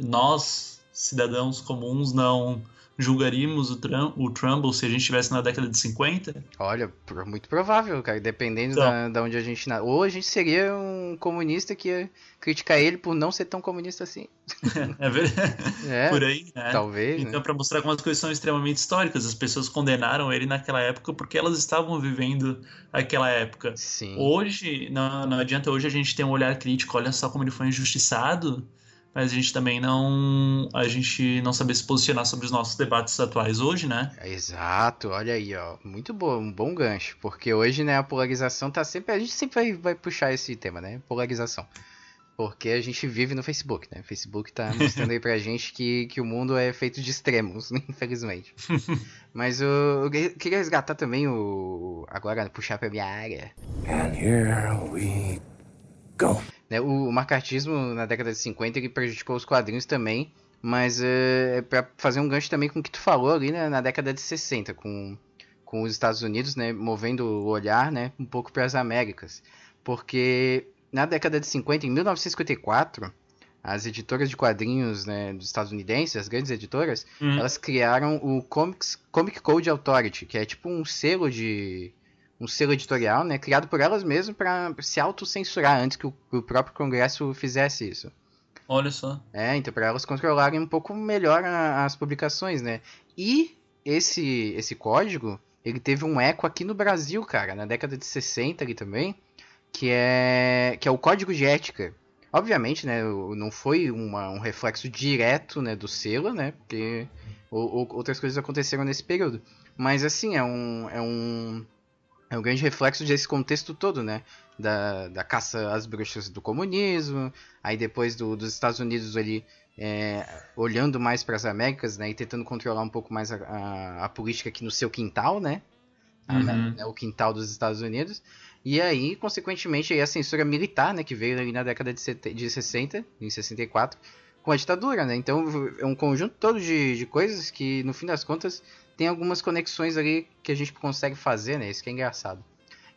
nós, cidadãos comuns, não julgaríamos o, Trum, o Trumbull se a gente estivesse na década de 50? Olha, muito provável, cara. Dependendo Então. da, da onde a gente. Ou a gente seria um comunista que ia criticar ele por não ser tão comunista assim. É verdade. É, Por aí, né? talvez, né? Então, para mostrar como as coisas são extremamente históricas, as pessoas condenaram ele naquela época porque elas estavam vivendo aquela época. Sim. Hoje, não, não adianta hoje a gente ter um olhar crítico, olha só como ele foi injustiçado, mas a gente também não a gente não saber se posicionar sobre os nossos debates atuais hoje, né? Exato, olha aí, ó. Muito bom, um bom gancho. Porque hoje, né, a polarização tá sempre. A gente sempre vai, vai puxar esse tema, né? Polarização. Porque a gente vive no Facebook, né? O Facebook tá mostrando aí pra gente que, que o mundo é feito de extremos, infelizmente. Mas eu, eu que- queria resgatar também o. Agora, puxar pra minha área. And here we go. Né? O, o macartismo na década de 50 ele prejudicou os quadrinhos também, mas é, é para fazer um gancho também com o que tu falou ali né, na década de 60, com, com os Estados Unidos né, movendo o olhar né, um pouco para as Américas. Porque na década de 50, em 1954, as editoras de quadrinhos né, dos estadunidenses, as grandes editoras, Hum. elas criaram o Comics, Comic Code Authority, que é tipo um selo de um selo editorial, né, criado por elas mesmas para se autocensurar antes que o, o próprio Congresso fizesse isso. Olha só. É, então para elas controlarem um pouco melhor a- as publicações, né? E esse esse código, ele teve um eco aqui no Brasil, cara, na década de 60 ali também, que é que é o código de ética. Obviamente, né, não foi uma- um reflexo direto, né, do selo, né, porque outras coisas aconteceram nesse período. Mas assim, é um é um é um grande reflexo desse contexto todo, né? Da, da caça às bruxas do comunismo, aí depois do- dos Estados Unidos ali é, olhando mais para as Américas, né? E tentando controlar um pouco mais a, a- a política aqui no seu quintal, né? A- Uhum. né, o quintal dos Estados Unidos. E aí, consequentemente, aí a censura militar, né? Que veio ali na década de, sete- de 60, em 64, com a ditadura, né? Então é um conjunto todo de, de coisas que, no fim das contas, tem algumas conexões ali que a gente consegue fazer, né? Isso que é engraçado.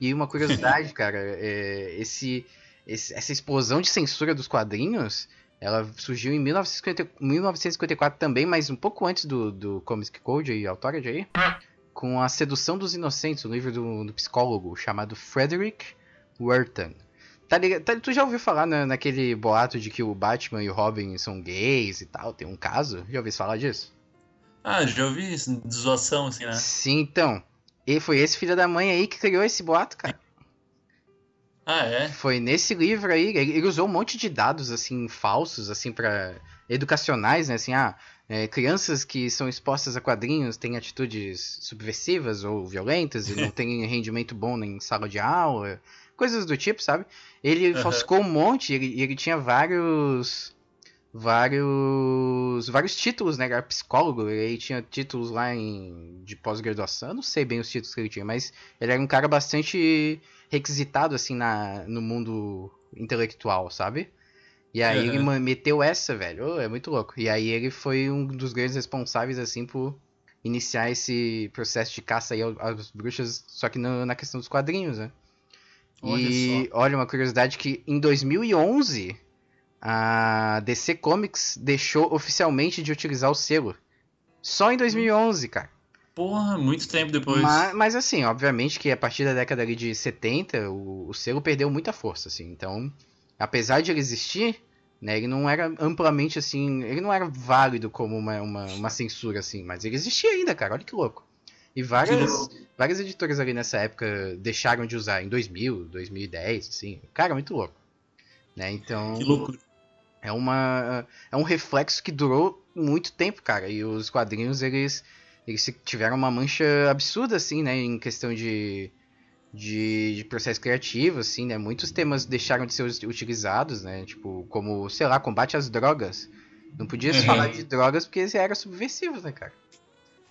E uma curiosidade, cara, é, esse, esse- essa explosão de censura dos quadrinhos, ela surgiu em 1950 1954 também, mas um pouco antes do, do Comic Code e Authority aí, com A Sedução dos Inocentes, um livro do, do psicólogo chamado Frederick Werton. Tá ligado? Tá- tu já ouviu falar na- naquele boato de que o Batman e o Robin são gays e tal? Tem um caso? Já ouviu falar disso? Ah, já ouvi isso, de zoação, assim, né? Sim, então. E foi esse filho da mãe aí que criou esse boato, cara. Ah, é? Foi nesse livro aí, ele usou um monte de dados assim falsos assim para educacionais, né, assim, ah, é, crianças que são expostas a quadrinhos têm atitudes subversivas ou violentas e não têm rendimento bom em sala de aula, coisas do tipo, sabe? Ele Aham. falsificou um monte, ele, ele tinha vários vários vários títulos, né? Ele era psicólogo, ele tinha títulos lá em de pós-graduação, eu não sei bem os títulos que ele tinha, mas ele era um cara bastante requisitado assim na, no mundo intelectual, sabe? E aí ele Aham. ma- meteu essa, velho. Ô, é muito louco. E aí ele foi um dos grandes responsáveis assim por iniciar esse processo de caça aí às bruxas, só que no- na questão dos quadrinhos, né? Olha e olha uma curiosidade que em 2011 a DC Comics deixou oficialmente de utilizar o selo. Só em 2011, cara. Porra, muito tempo depois. Mas, mas assim, obviamente que a partir da década ali de 70, o, o selo perdeu muita força, assim. Então, apesar de ele existir, né, ele não era amplamente assim, ele não era válido como uma, uma, uma censura, assim, mas ele existia ainda, cara, olha que louco. E várias, várias editoras ali nessa época deixaram de usar em 2000, 2010, assim. Cara, muito louco. Né, então Que loucura. É uma é um reflexo que durou muito tempo, cara. E os quadrinhos eles eles tiveram uma mancha absurda assim, né, em questão de de, de processo criativo, assim, né? Muitos temas deixaram de ser utilizados, né? Tipo, como, sei lá, combate às drogas. Não podia se Uhum. falar de drogas porque eles eram subversivos, né, cara?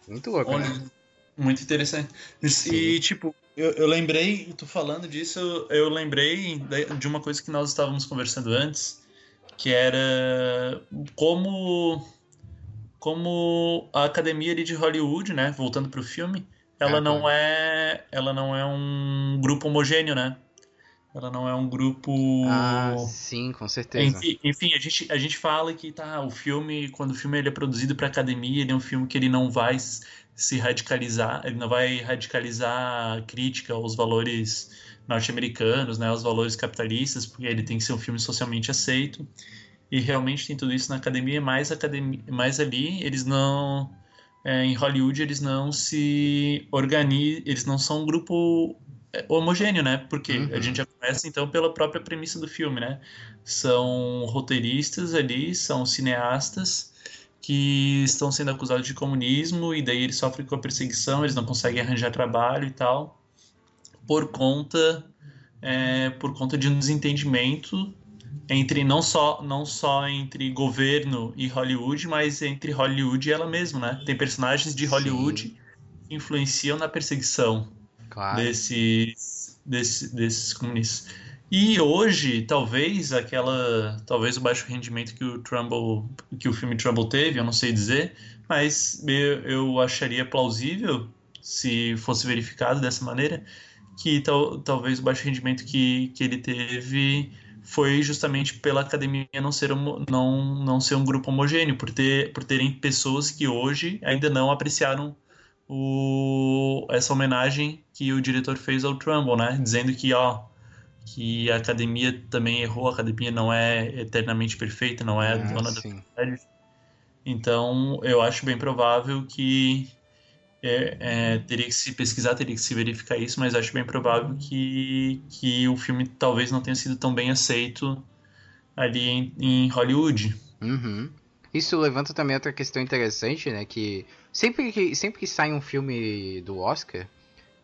Muito louco, né? Olha, Muito interessante. E, tipo, eu, eu lembrei, tu falando disso, eu, lembrei de uma coisa que nós estávamos conversando antes, que era como como a academia ali de Hollywood, né, voltando pro filme, ela Ah, não é ela não é um grupo homogêneo, né? Ela não é um grupo Ah, sim, com certeza. enfim, enfim, a gente, a gente fala que tá, o filme, quando o filme ele é produzido para academia, ele é um filme que ele não vai se radicalizar, ele não vai radicalizar a crítica aos valores norte-americanos, né, aos valores capitalistas, porque ele tem que ser um filme socialmente aceito. E realmente tem tudo isso na academia, mas academia, mas ali eles não é, em Hollywood eles não se organizam, eles não são um grupo é, homogêneo, né? Porque a Uhum. gente já começa então pela própria premissa do filme, né? São roteiristas ali, são cineastas que estão sendo acusados de comunismo e daí eles sofrem com a perseguição, eles não conseguem arranjar trabalho e tal, por conta é, por conta de um desentendimento entre não só não só entre governo e Hollywood, mas entre Hollywood e ela mesma, né? Tem personagens de Hollywood Sim. que influenciam na perseguição Claro. desses, desses, desses comunistas. E hoje, talvez aquela, talvez o baixo rendimento que o Trumbull, que o filme Trumbull teve, eu não sei dizer, mas eu, eu acharia plausível, se fosse verificado dessa maneira, que tal, talvez o baixo rendimento que, que ele teve foi justamente pela academia não ser, homo- não, não ser um grupo homogêneo, por, ter, por terem pessoas que hoje ainda não apreciaram o, essa homenagem que o diretor fez ao Trumbull, né? Dizendo que, ó, que a academia também errou, a academia não é eternamente perfeita, não é a Ah, dona da sim. verdade. Então, eu acho bem provável que é, é, teria que se pesquisar, teria que se verificar isso, mas acho bem provável que, que o filme talvez não tenha sido tão bem aceito ali em, em Hollywood. Uhum. Isso levanta também outra questão interessante, né? Que sempre que, sempre que sai um filme do Oscar,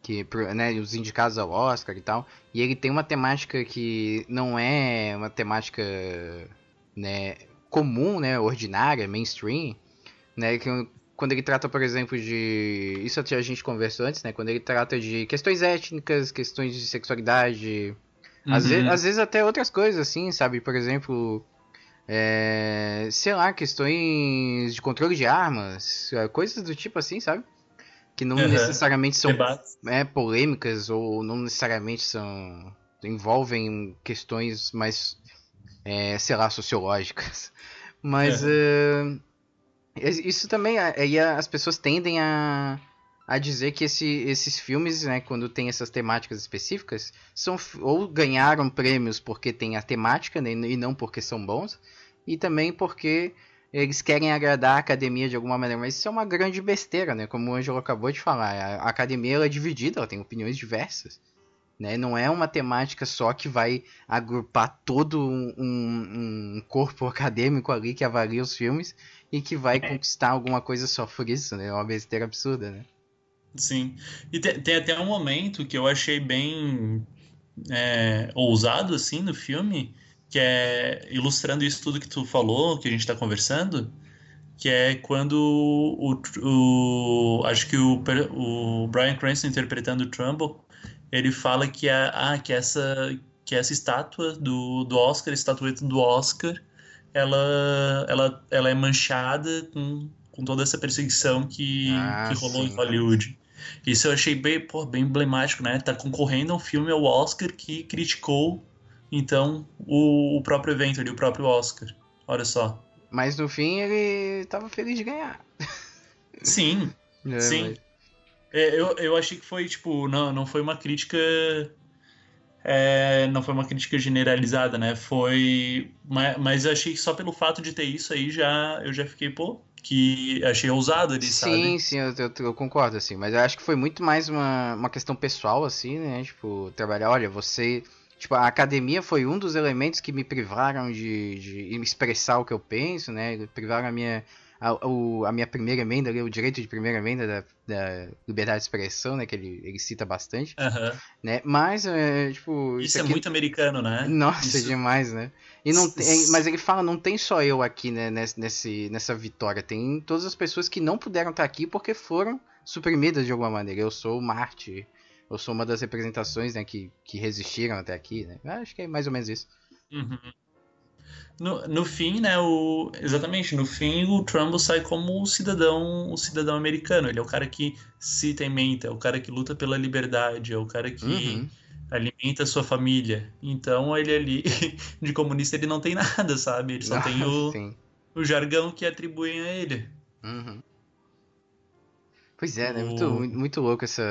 que né, os indicados ao Oscar e tal, e ele tem uma temática que não é uma temática né, comum, né, ordinária, mainstream, né, que quando ele trata, por exemplo, de isso a gente conversou antes, né, quando ele trata de questões étnicas, questões de sexualidade, às, Uhum. vezes, às vezes até outras coisas, assim, sabe? Por exemplo, é, sei lá, questões de controle de armas, é, coisas do tipo assim, sabe? Que não Uhum. necessariamente são é, polêmicas ou não necessariamente são envolvem questões mais, é, sei lá, sociológicas. Mas é, isso também, aí as pessoas tendem a, a dizer que esse- esses filmes, né, quando tem essas temáticas específicas, são ou ganharam prêmios porque tem a temática né, e não porque são bons, e também porque eles querem agradar a academia de alguma maneira, mas isso é uma grande besteira, né? Como o Ângelo acabou de falar, a academia é dividida, ela tem opiniões diversas. Né? Não é uma temática só que vai agrupar todo um- um corpo acadêmico ali que avalia os filmes e que vai conquistar alguma coisa só por isso, né? É uma besteira absurda, né? Sim. E te- tem, até um momento que eu achei bem é, ousado, assim, no filme, que é ilustrando isso tudo que tu falou, que a gente tá conversando, que é quando o, o- acho que o, o Bryan Cranston interpretando o Trumbull, ele fala que, a, ah, que essa que essa estátua do, do Oscar, a estatueta do Oscar, ela, ela, ela é manchada com, com toda essa perseguição que, Ah, que rolou sim. em Hollywood. Isso eu achei bem, pô, bem emblemático, né? Tá concorrendo a um filme ao Oscar que criticou, então, o, o próprio evento ali, o próprio Oscar. Olha só. Mas no fim ele tava feliz de ganhar. Sim, né? Sim. Mas- É, eu, eu achei que foi, tipo, não, não foi uma crítica. É, não foi uma crítica generalizada, né? Foi. Mas, mas achei que só pelo fato de ter isso aí já eu já fiquei, pô, que achei ousado ali, Sim, sabe? sim, eu, eu- eu concordo, assim, mas eu acho que foi muito mais uma, uma questão pessoal, assim, né? Tipo, trabalhar, olha, você. Tipo, a academia foi um dos elementos que me privaram de, de expressar o que eu penso, né? Privaram a minha, a, o- a minha primeira emenda, o direito de primeira emenda da, da liberdade de expressão, né? Que ele, ele cita bastante, né? Mas, é, tipo. Isso é aqui- muito americano, né? Nossa, Isso- demais, né? E não Isso- tem, mas ele fala, não tem só eu aqui, né, nesse- nessa vitória. Tem todas as pessoas que não puderam estar aqui porque foram suprimidas de alguma maneira. Eu sou o Marte, eu sou uma das representações, né, que, que resistiram até aqui, né? Acho que é mais ou menos isso. Uhum. No, no fim, né, o, exatamente, no fim o Trumbull sai como o cidadão, o cidadão americano. Ele é o cara que cita mente, é o cara que luta pela liberdade, é o cara que Uhum. alimenta a sua família. Então ele ali, de comunista, ele não tem nada, sabe? Ele só tem o, Sim. o jargão que atribuem a ele. Uhum. Pois é, né? O- Muito, muito, louco essa,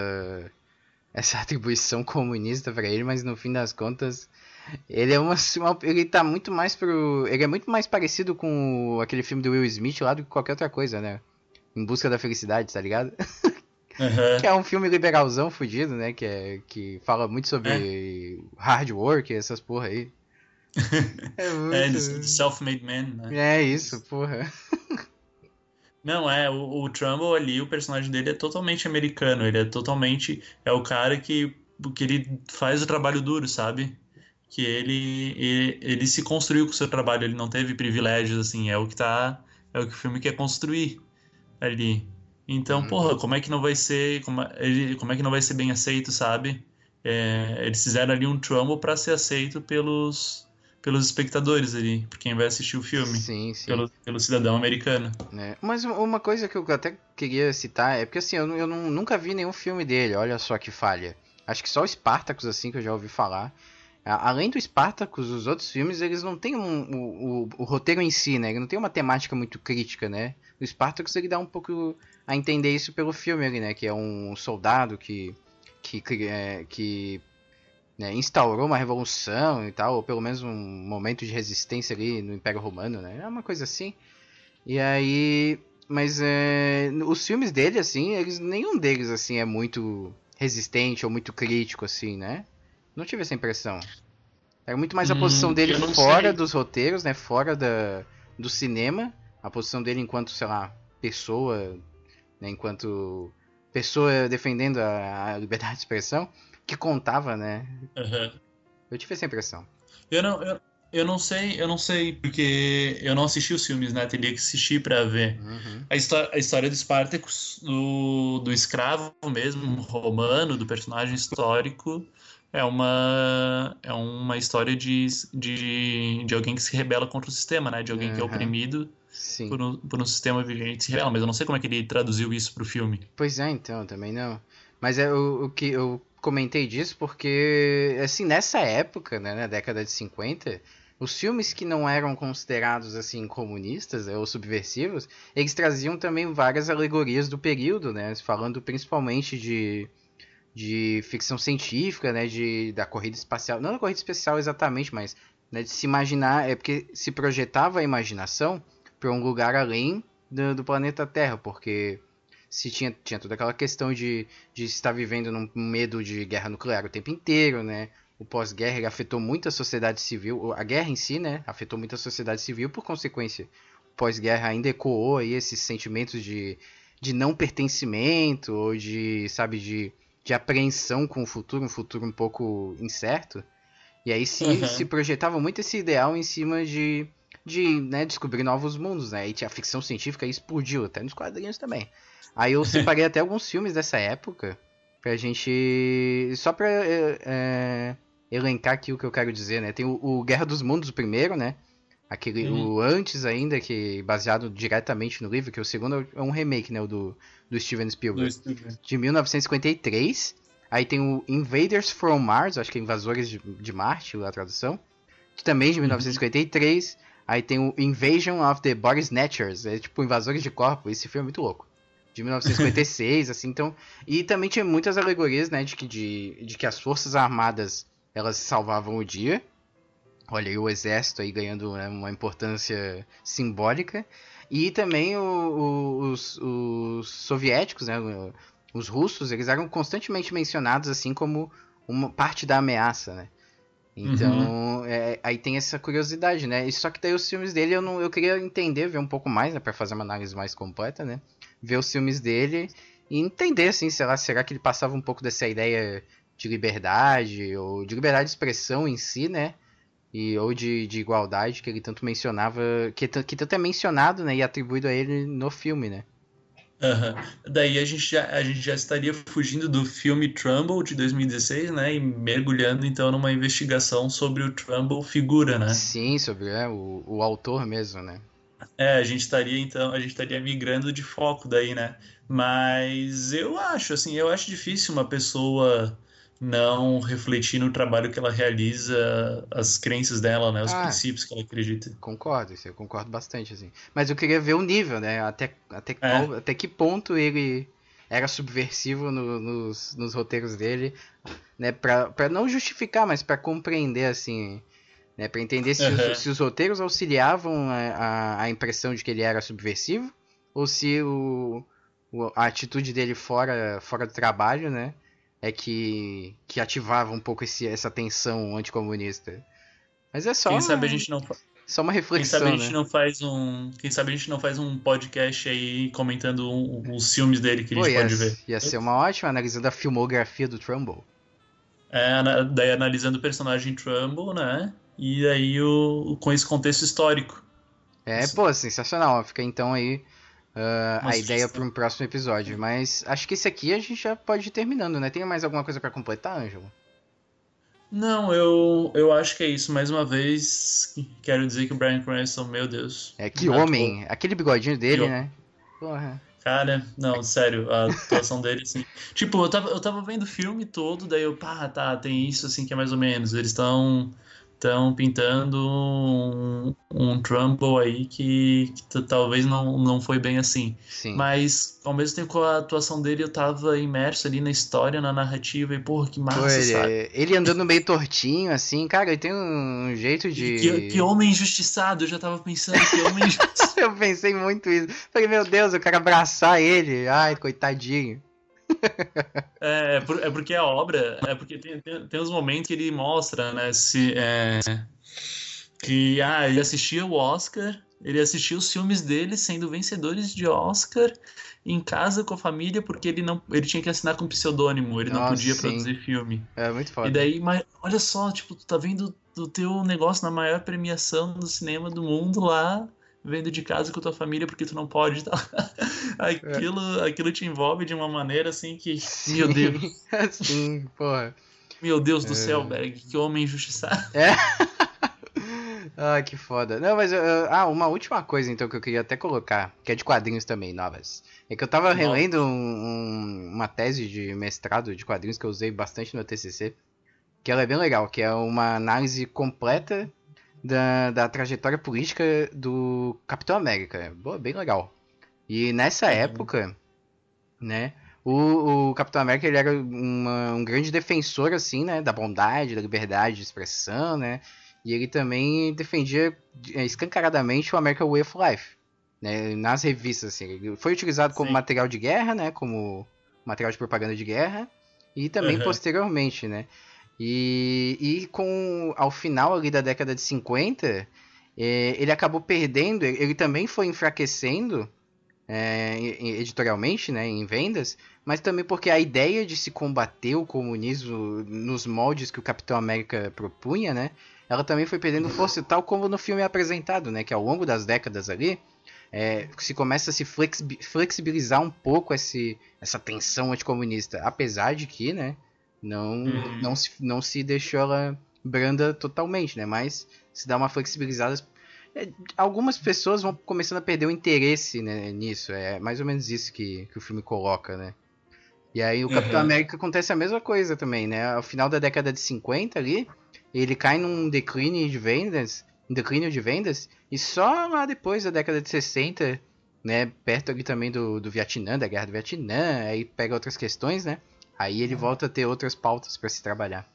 essa atribuição comunista pra ele, mas no fim das contas, ele é uma, uma- ele tá muito mais pro, ele é muito mais parecido com aquele filme do Will Smith lá do que qualquer outra coisa, né? Em busca da felicidade, tá ligado? Aham. Que é um filme liberalzão fudido, né? Que, é, que fala muito sobre hard work e essas porra aí. É muito... É, self-made man, né? É isso, porra. Não, é, o, o Trumbull ali, o personagem dele é totalmente americano, ele é totalmente, é o cara que, que ele faz o trabalho duro, sabe? Que ele, ele, ele se construiu com o seu trabalho, ele não teve privilégios, assim, é o que tá, é o que o filme quer construir ali. Então, Uhum. porra, como é que não vai ser, como, é- ele, como é que não vai ser bem aceito, sabe? É, eles fizeram ali um Trumbull pra ser aceito pelos, pelos espectadores ali, por quem vai assistir o filme, Sim, sim. pelo, pelo cidadão americano. né? Mas um- uma coisa que eu até queria citar é porque assim, eu, eu nu- nunca vi nenhum filme dele, olha só que falha. Acho que só o Spartacus, assim, que eu já ouvi falar. A- Além do Spartacus, os outros filmes, eles não têm um, o, o, o roteiro em si, né? Ele não tem uma temática muito crítica, né? O Spartacus, ele dá um pouco a entender isso pelo filme ali, né? Que é um soldado que, que, cri- é, que né, instaurou uma revolução e tal, ou pelo menos um momento de resistência ali no Império Romano, né? É uma coisa assim. E aí. Mas é, os filmes dele, assim, eles, nenhum deles, assim, é muito resistente ou muito crítico, assim, né? Não tive essa impressão. Era muito mais a Hum, posição dele fora sei. dos roteiros, né? Fora da, do cinema. A posição dele enquanto, sei lá, pessoa, né? Enquanto pessoa defendendo a, a liberdade de expressão, que contava, né? Aham. Eu tive essa impressão. Eu não, eu, eu não sei, eu não sei, porque eu não assisti os filmes, né? Teria que assistir pra ver. Uhum. A, histó- a história do Spartacus, do, do escravo mesmo, romano, do personagem histórico, é uma, é uma história de, de, de alguém que se rebela contra o sistema, né? De alguém que é oprimido Sim. por um, por um sistema vigente se rebela. Mas eu não sei como é que ele traduziu isso pro filme. Pois é, então, também não. Mas é o, o que eu comentei disso porque, assim, nessa época, né, na década de 50, os filmes que não eram considerados, assim, comunistas ou subversivos, eles traziam também várias alegorias do período, né, falando principalmente de, de ficção científica, né, de, da corrida espacial, não da corrida espacial exatamente, mas né, de se imaginar, é porque se projetava a imaginação para um lugar além do, do planeta Terra, porque se tinha, tinha toda aquela questão de, de estar vivendo num medo de guerra nuclear o tempo inteiro, né? O pós-guerra afetou muito a sociedade civil, a guerra em si, né? Afetou muito a sociedade civil, por consequência, pós-guerra ainda ecoou aí esses sentimentos de, de não pertencimento, ou de, sabe, de, de apreensão com o futuro, um futuro um pouco incerto. E aí se, Uhum. se projetava muito esse ideal em cima de, de né, descobrir novos mundos, né? E a ficção científica explodiu, até nos quadrinhos também. Aí eu separei até alguns filmes dessa época pra gente. Só pra é, é, elencar aqui o que eu quero dizer, né? Tem o, o Guerra dos Mundos, o primeiro, né? Aquele, Uhum. o antes ainda, que baseado diretamente no livro, que o segundo é um remake, né? O do, do Steven Spielberg. De 1953. Aí tem o Invaders from Mars, acho que é Invasores de, de Marte, a tradução. Que também é de 1953. Aí tem o Invasion of the Body Snatchers, é tipo Invasores de Corpo. Esse filme é muito louco. De 1956, assim, então. E também tinha muitas alegorias, né, de que, de, de que as Forças Armadas elas salvavam o dia. Olha aí o exército aí ganhando né, uma importância simbólica. E também o- o- os, os soviéticos, né, os russos, eles eram constantemente mencionados assim como uma parte da ameaça, né? Então, é, aí tem essa curiosidade, né? E só que daí os filmes dele eu não eu queria entender, ver um pouco mais, né, para fazer uma análise mais completa, né? Ver os filmes dele e entender assim, sei lá, será que ele passava um pouco dessa ideia de liberdade ou de liberdade de expressão em si, né? E ou de, de igualdade que ele tanto mencionava, que, que tanto é mencionado, né, e atribuído a ele no filme, né? Aham. Daí a gente, já, a gente já estaria fugindo do filme Trumbull de 2016, né? E mergulhando então numa investigação sobre o Trumbull figura, né? Sim, sobre é, o, o autor mesmo, né? É, a gente estaria então, a gente estaria migrando de foco daí, né? Mas eu acho, assim, eu acho difícil uma pessoa não refletir no trabalho que ela realiza, as crenças dela, né? Os Ah. princípios que ela acredita. Concordo, isso eu concordo bastante, assim. Mas eu queria ver o nível, né? Até, até, qual- até que ponto ele era subversivo no- nos, nos roteiros dele, né? Pra não justificar, mas pra compreender, assim, né? Pra entender se, Aham. os, se os roteiros auxiliavam a, a, a impressão de que ele era subversivo, ou se o, o- a atitude dele fora, fora do trabalho, né? É que, que ativava um pouco esse, essa tensão anticomunista. Mas é só, Quem sabe a gente não, só uma quem reflexão, sabe a né? gente não faz um, quem sabe a gente não faz um podcast aí comentando um- os filmes dele que a gente pode ver. ia ser uma ótima analisando a filmografia do Trumbull. É, daí analisando o personagem Trumbull, né? E aí o, com esse contexto histórico. É, pô, sensacional. Fica então aí Uma a ideia para um próximo episódio. Mas acho que esse aqui a gente já pode ir terminando, né? Tem mais alguma coisa pra completar, Ângelo? Não, eu, eu acho que é isso. Mais uma vez, quero dizer que o Brian Cranston, meu Deus. É, que homem. Aquele bigodinho dele, Que né? Porra. Cara, não, sério, a atuação dele, assim. Tipo, eu tava, eu tava vendo o filme todo, daí eu, pá, tá, tem isso, assim, que é mais ou menos. Eles estão estão pintando um, um Trumbull aí que, que talvez não, não foi bem assim. Sim. Mas, ao mesmo tempo, com a atuação dele, eu tava imerso ali na história, na narrativa, e, porra, que massa, Pô, ele, sabe? ele andando meio tortinho, assim, cara, ele tem um jeito de. Que, que homem injustiçado, eu já tava pensando, que homem injustiçado. Eu pensei muito isso. Falei, meu Deus, eu quero abraçar ele. Ai, coitadinho. É, é é porque a obra, é porque tem, tem, tem uns momentos que ele mostra, né, se, é, que, ah, ele assistia o Oscar, ele assistia os filmes dele sendo vencedores de Oscar em casa com a família porque ele não, ele tinha que assinar com pseudônimo, ele não Nossa, podia sim. produzir filme. É muito foda. E daí, mas olha só, tipo, tu tá vendo do teu negócio na maior premiação do cinema do mundo lá, vendo de casa com tua família porque tu não pode, tá? Aquilo, aquilo te envolve de uma maneira assim que, meu Deus, Sim, porra. meu Deus do É. céu, Berg, que homem injustiçado. Ah, que foda. Não, mas. ah, ah, uma última coisa então que eu queria até colocar, que é de quadrinhos também, novas. É que eu tava relendo um- um- uma tese de mestrado de quadrinhos que eu usei bastante no TCC, que ela é bem legal, que é uma análise completa da, da trajetória política do Capitão América. Boa, bem legal. E nessa Uhum. época, né, o, o Capitão América ele era uma- um grande defensor, assim, né, da bondade, da liberdade de expressão, né, e ele também defendia eh, escancaradamente o American Way of Life, né, nas revistas, assim. Ele foi utilizado como Sim. material de guerra, né, como material de propaganda de guerra, e também Uhum. posteriormente, né. E, e com ao final ali da década de 50, eh, ele acabou perdendo, ele também foi enfraquecendo é, editorialmente, né, em vendas, mas também porque a ideia de se combater o comunismo nos moldes que o Capitão América propunha, né, ela também foi perdendo força, tal como no filme é apresentado, né, que ao longo das décadas ali, é, se começa a se flexi- flexibilizar um pouco esse, essa tensão anticomunista, apesar de que, né, não, Uhum. não, se, não se deixou ela branda totalmente, né, mas se dá uma flexibilizada é, algumas pessoas vão começando a perder o interesse né, nisso. É mais ou menos isso que, que o filme coloca, né? E aí o Capitão Uhum. América acontece a mesma coisa também, né? Ao final da década de 50 ali, ele cai num declínio de vendas, um declínio de vendas, e só lá depois da década de 60, né, perto ali também do, do Vietnã, da Guerra do Vietnã, aí pega outras questões, né? Aí ele volta a ter outras pautas para se trabalhar.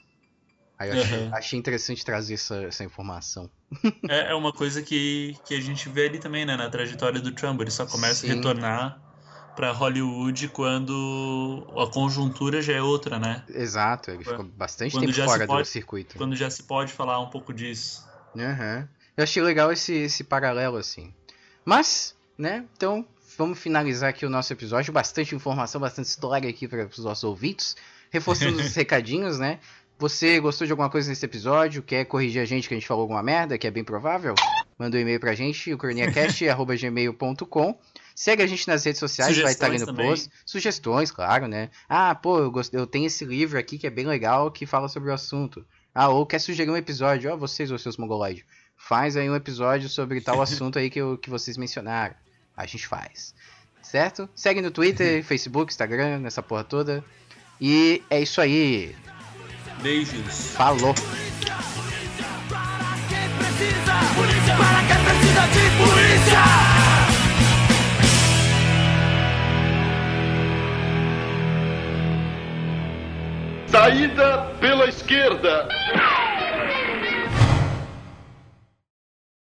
Aí eu achei, Uhum. achei interessante trazer essa, essa informação. É, é uma coisa que, que a gente vê ali também, né, na trajetória do Trumbo. Ele só começa Sim. a retornar pra Hollywood quando a conjuntura já é outra, né? Exato, ele ficou bastante quando tempo fora do pode- circuito. Quando já se pode falar um pouco disso. Aham. Eu achei legal esse, esse paralelo, assim. Mas, né, então vamos finalizar aqui o nosso episódio. Bastante informação, bastante história aqui para os nossos ouvintes. Reforçando os recadinhos, né? Você gostou de alguma coisa nesse episódio? Quer corrigir a gente que a gente falou alguma merda, que é bem provável? Manda um e-mail pra gente, o coroniacast.gmail.com. Segue a gente nas redes sociais, vai estar ali no Sugestões post. Sugestões, claro, né? Ah, pô, eu, gost... eu tenho esse livro aqui que é bem legal, que fala sobre o assunto. Ah, ou quer sugerir um episódio, ó, vocês, os seus mongoloides. Faz aí um episódio sobre tal assunto aí que, eu, que vocês mencionaram. A gente faz. Certo? Segue no Twitter, Facebook, Instagram, nessa porra toda. E é isso aí. Beijos. Falou. Saída pela esquerda.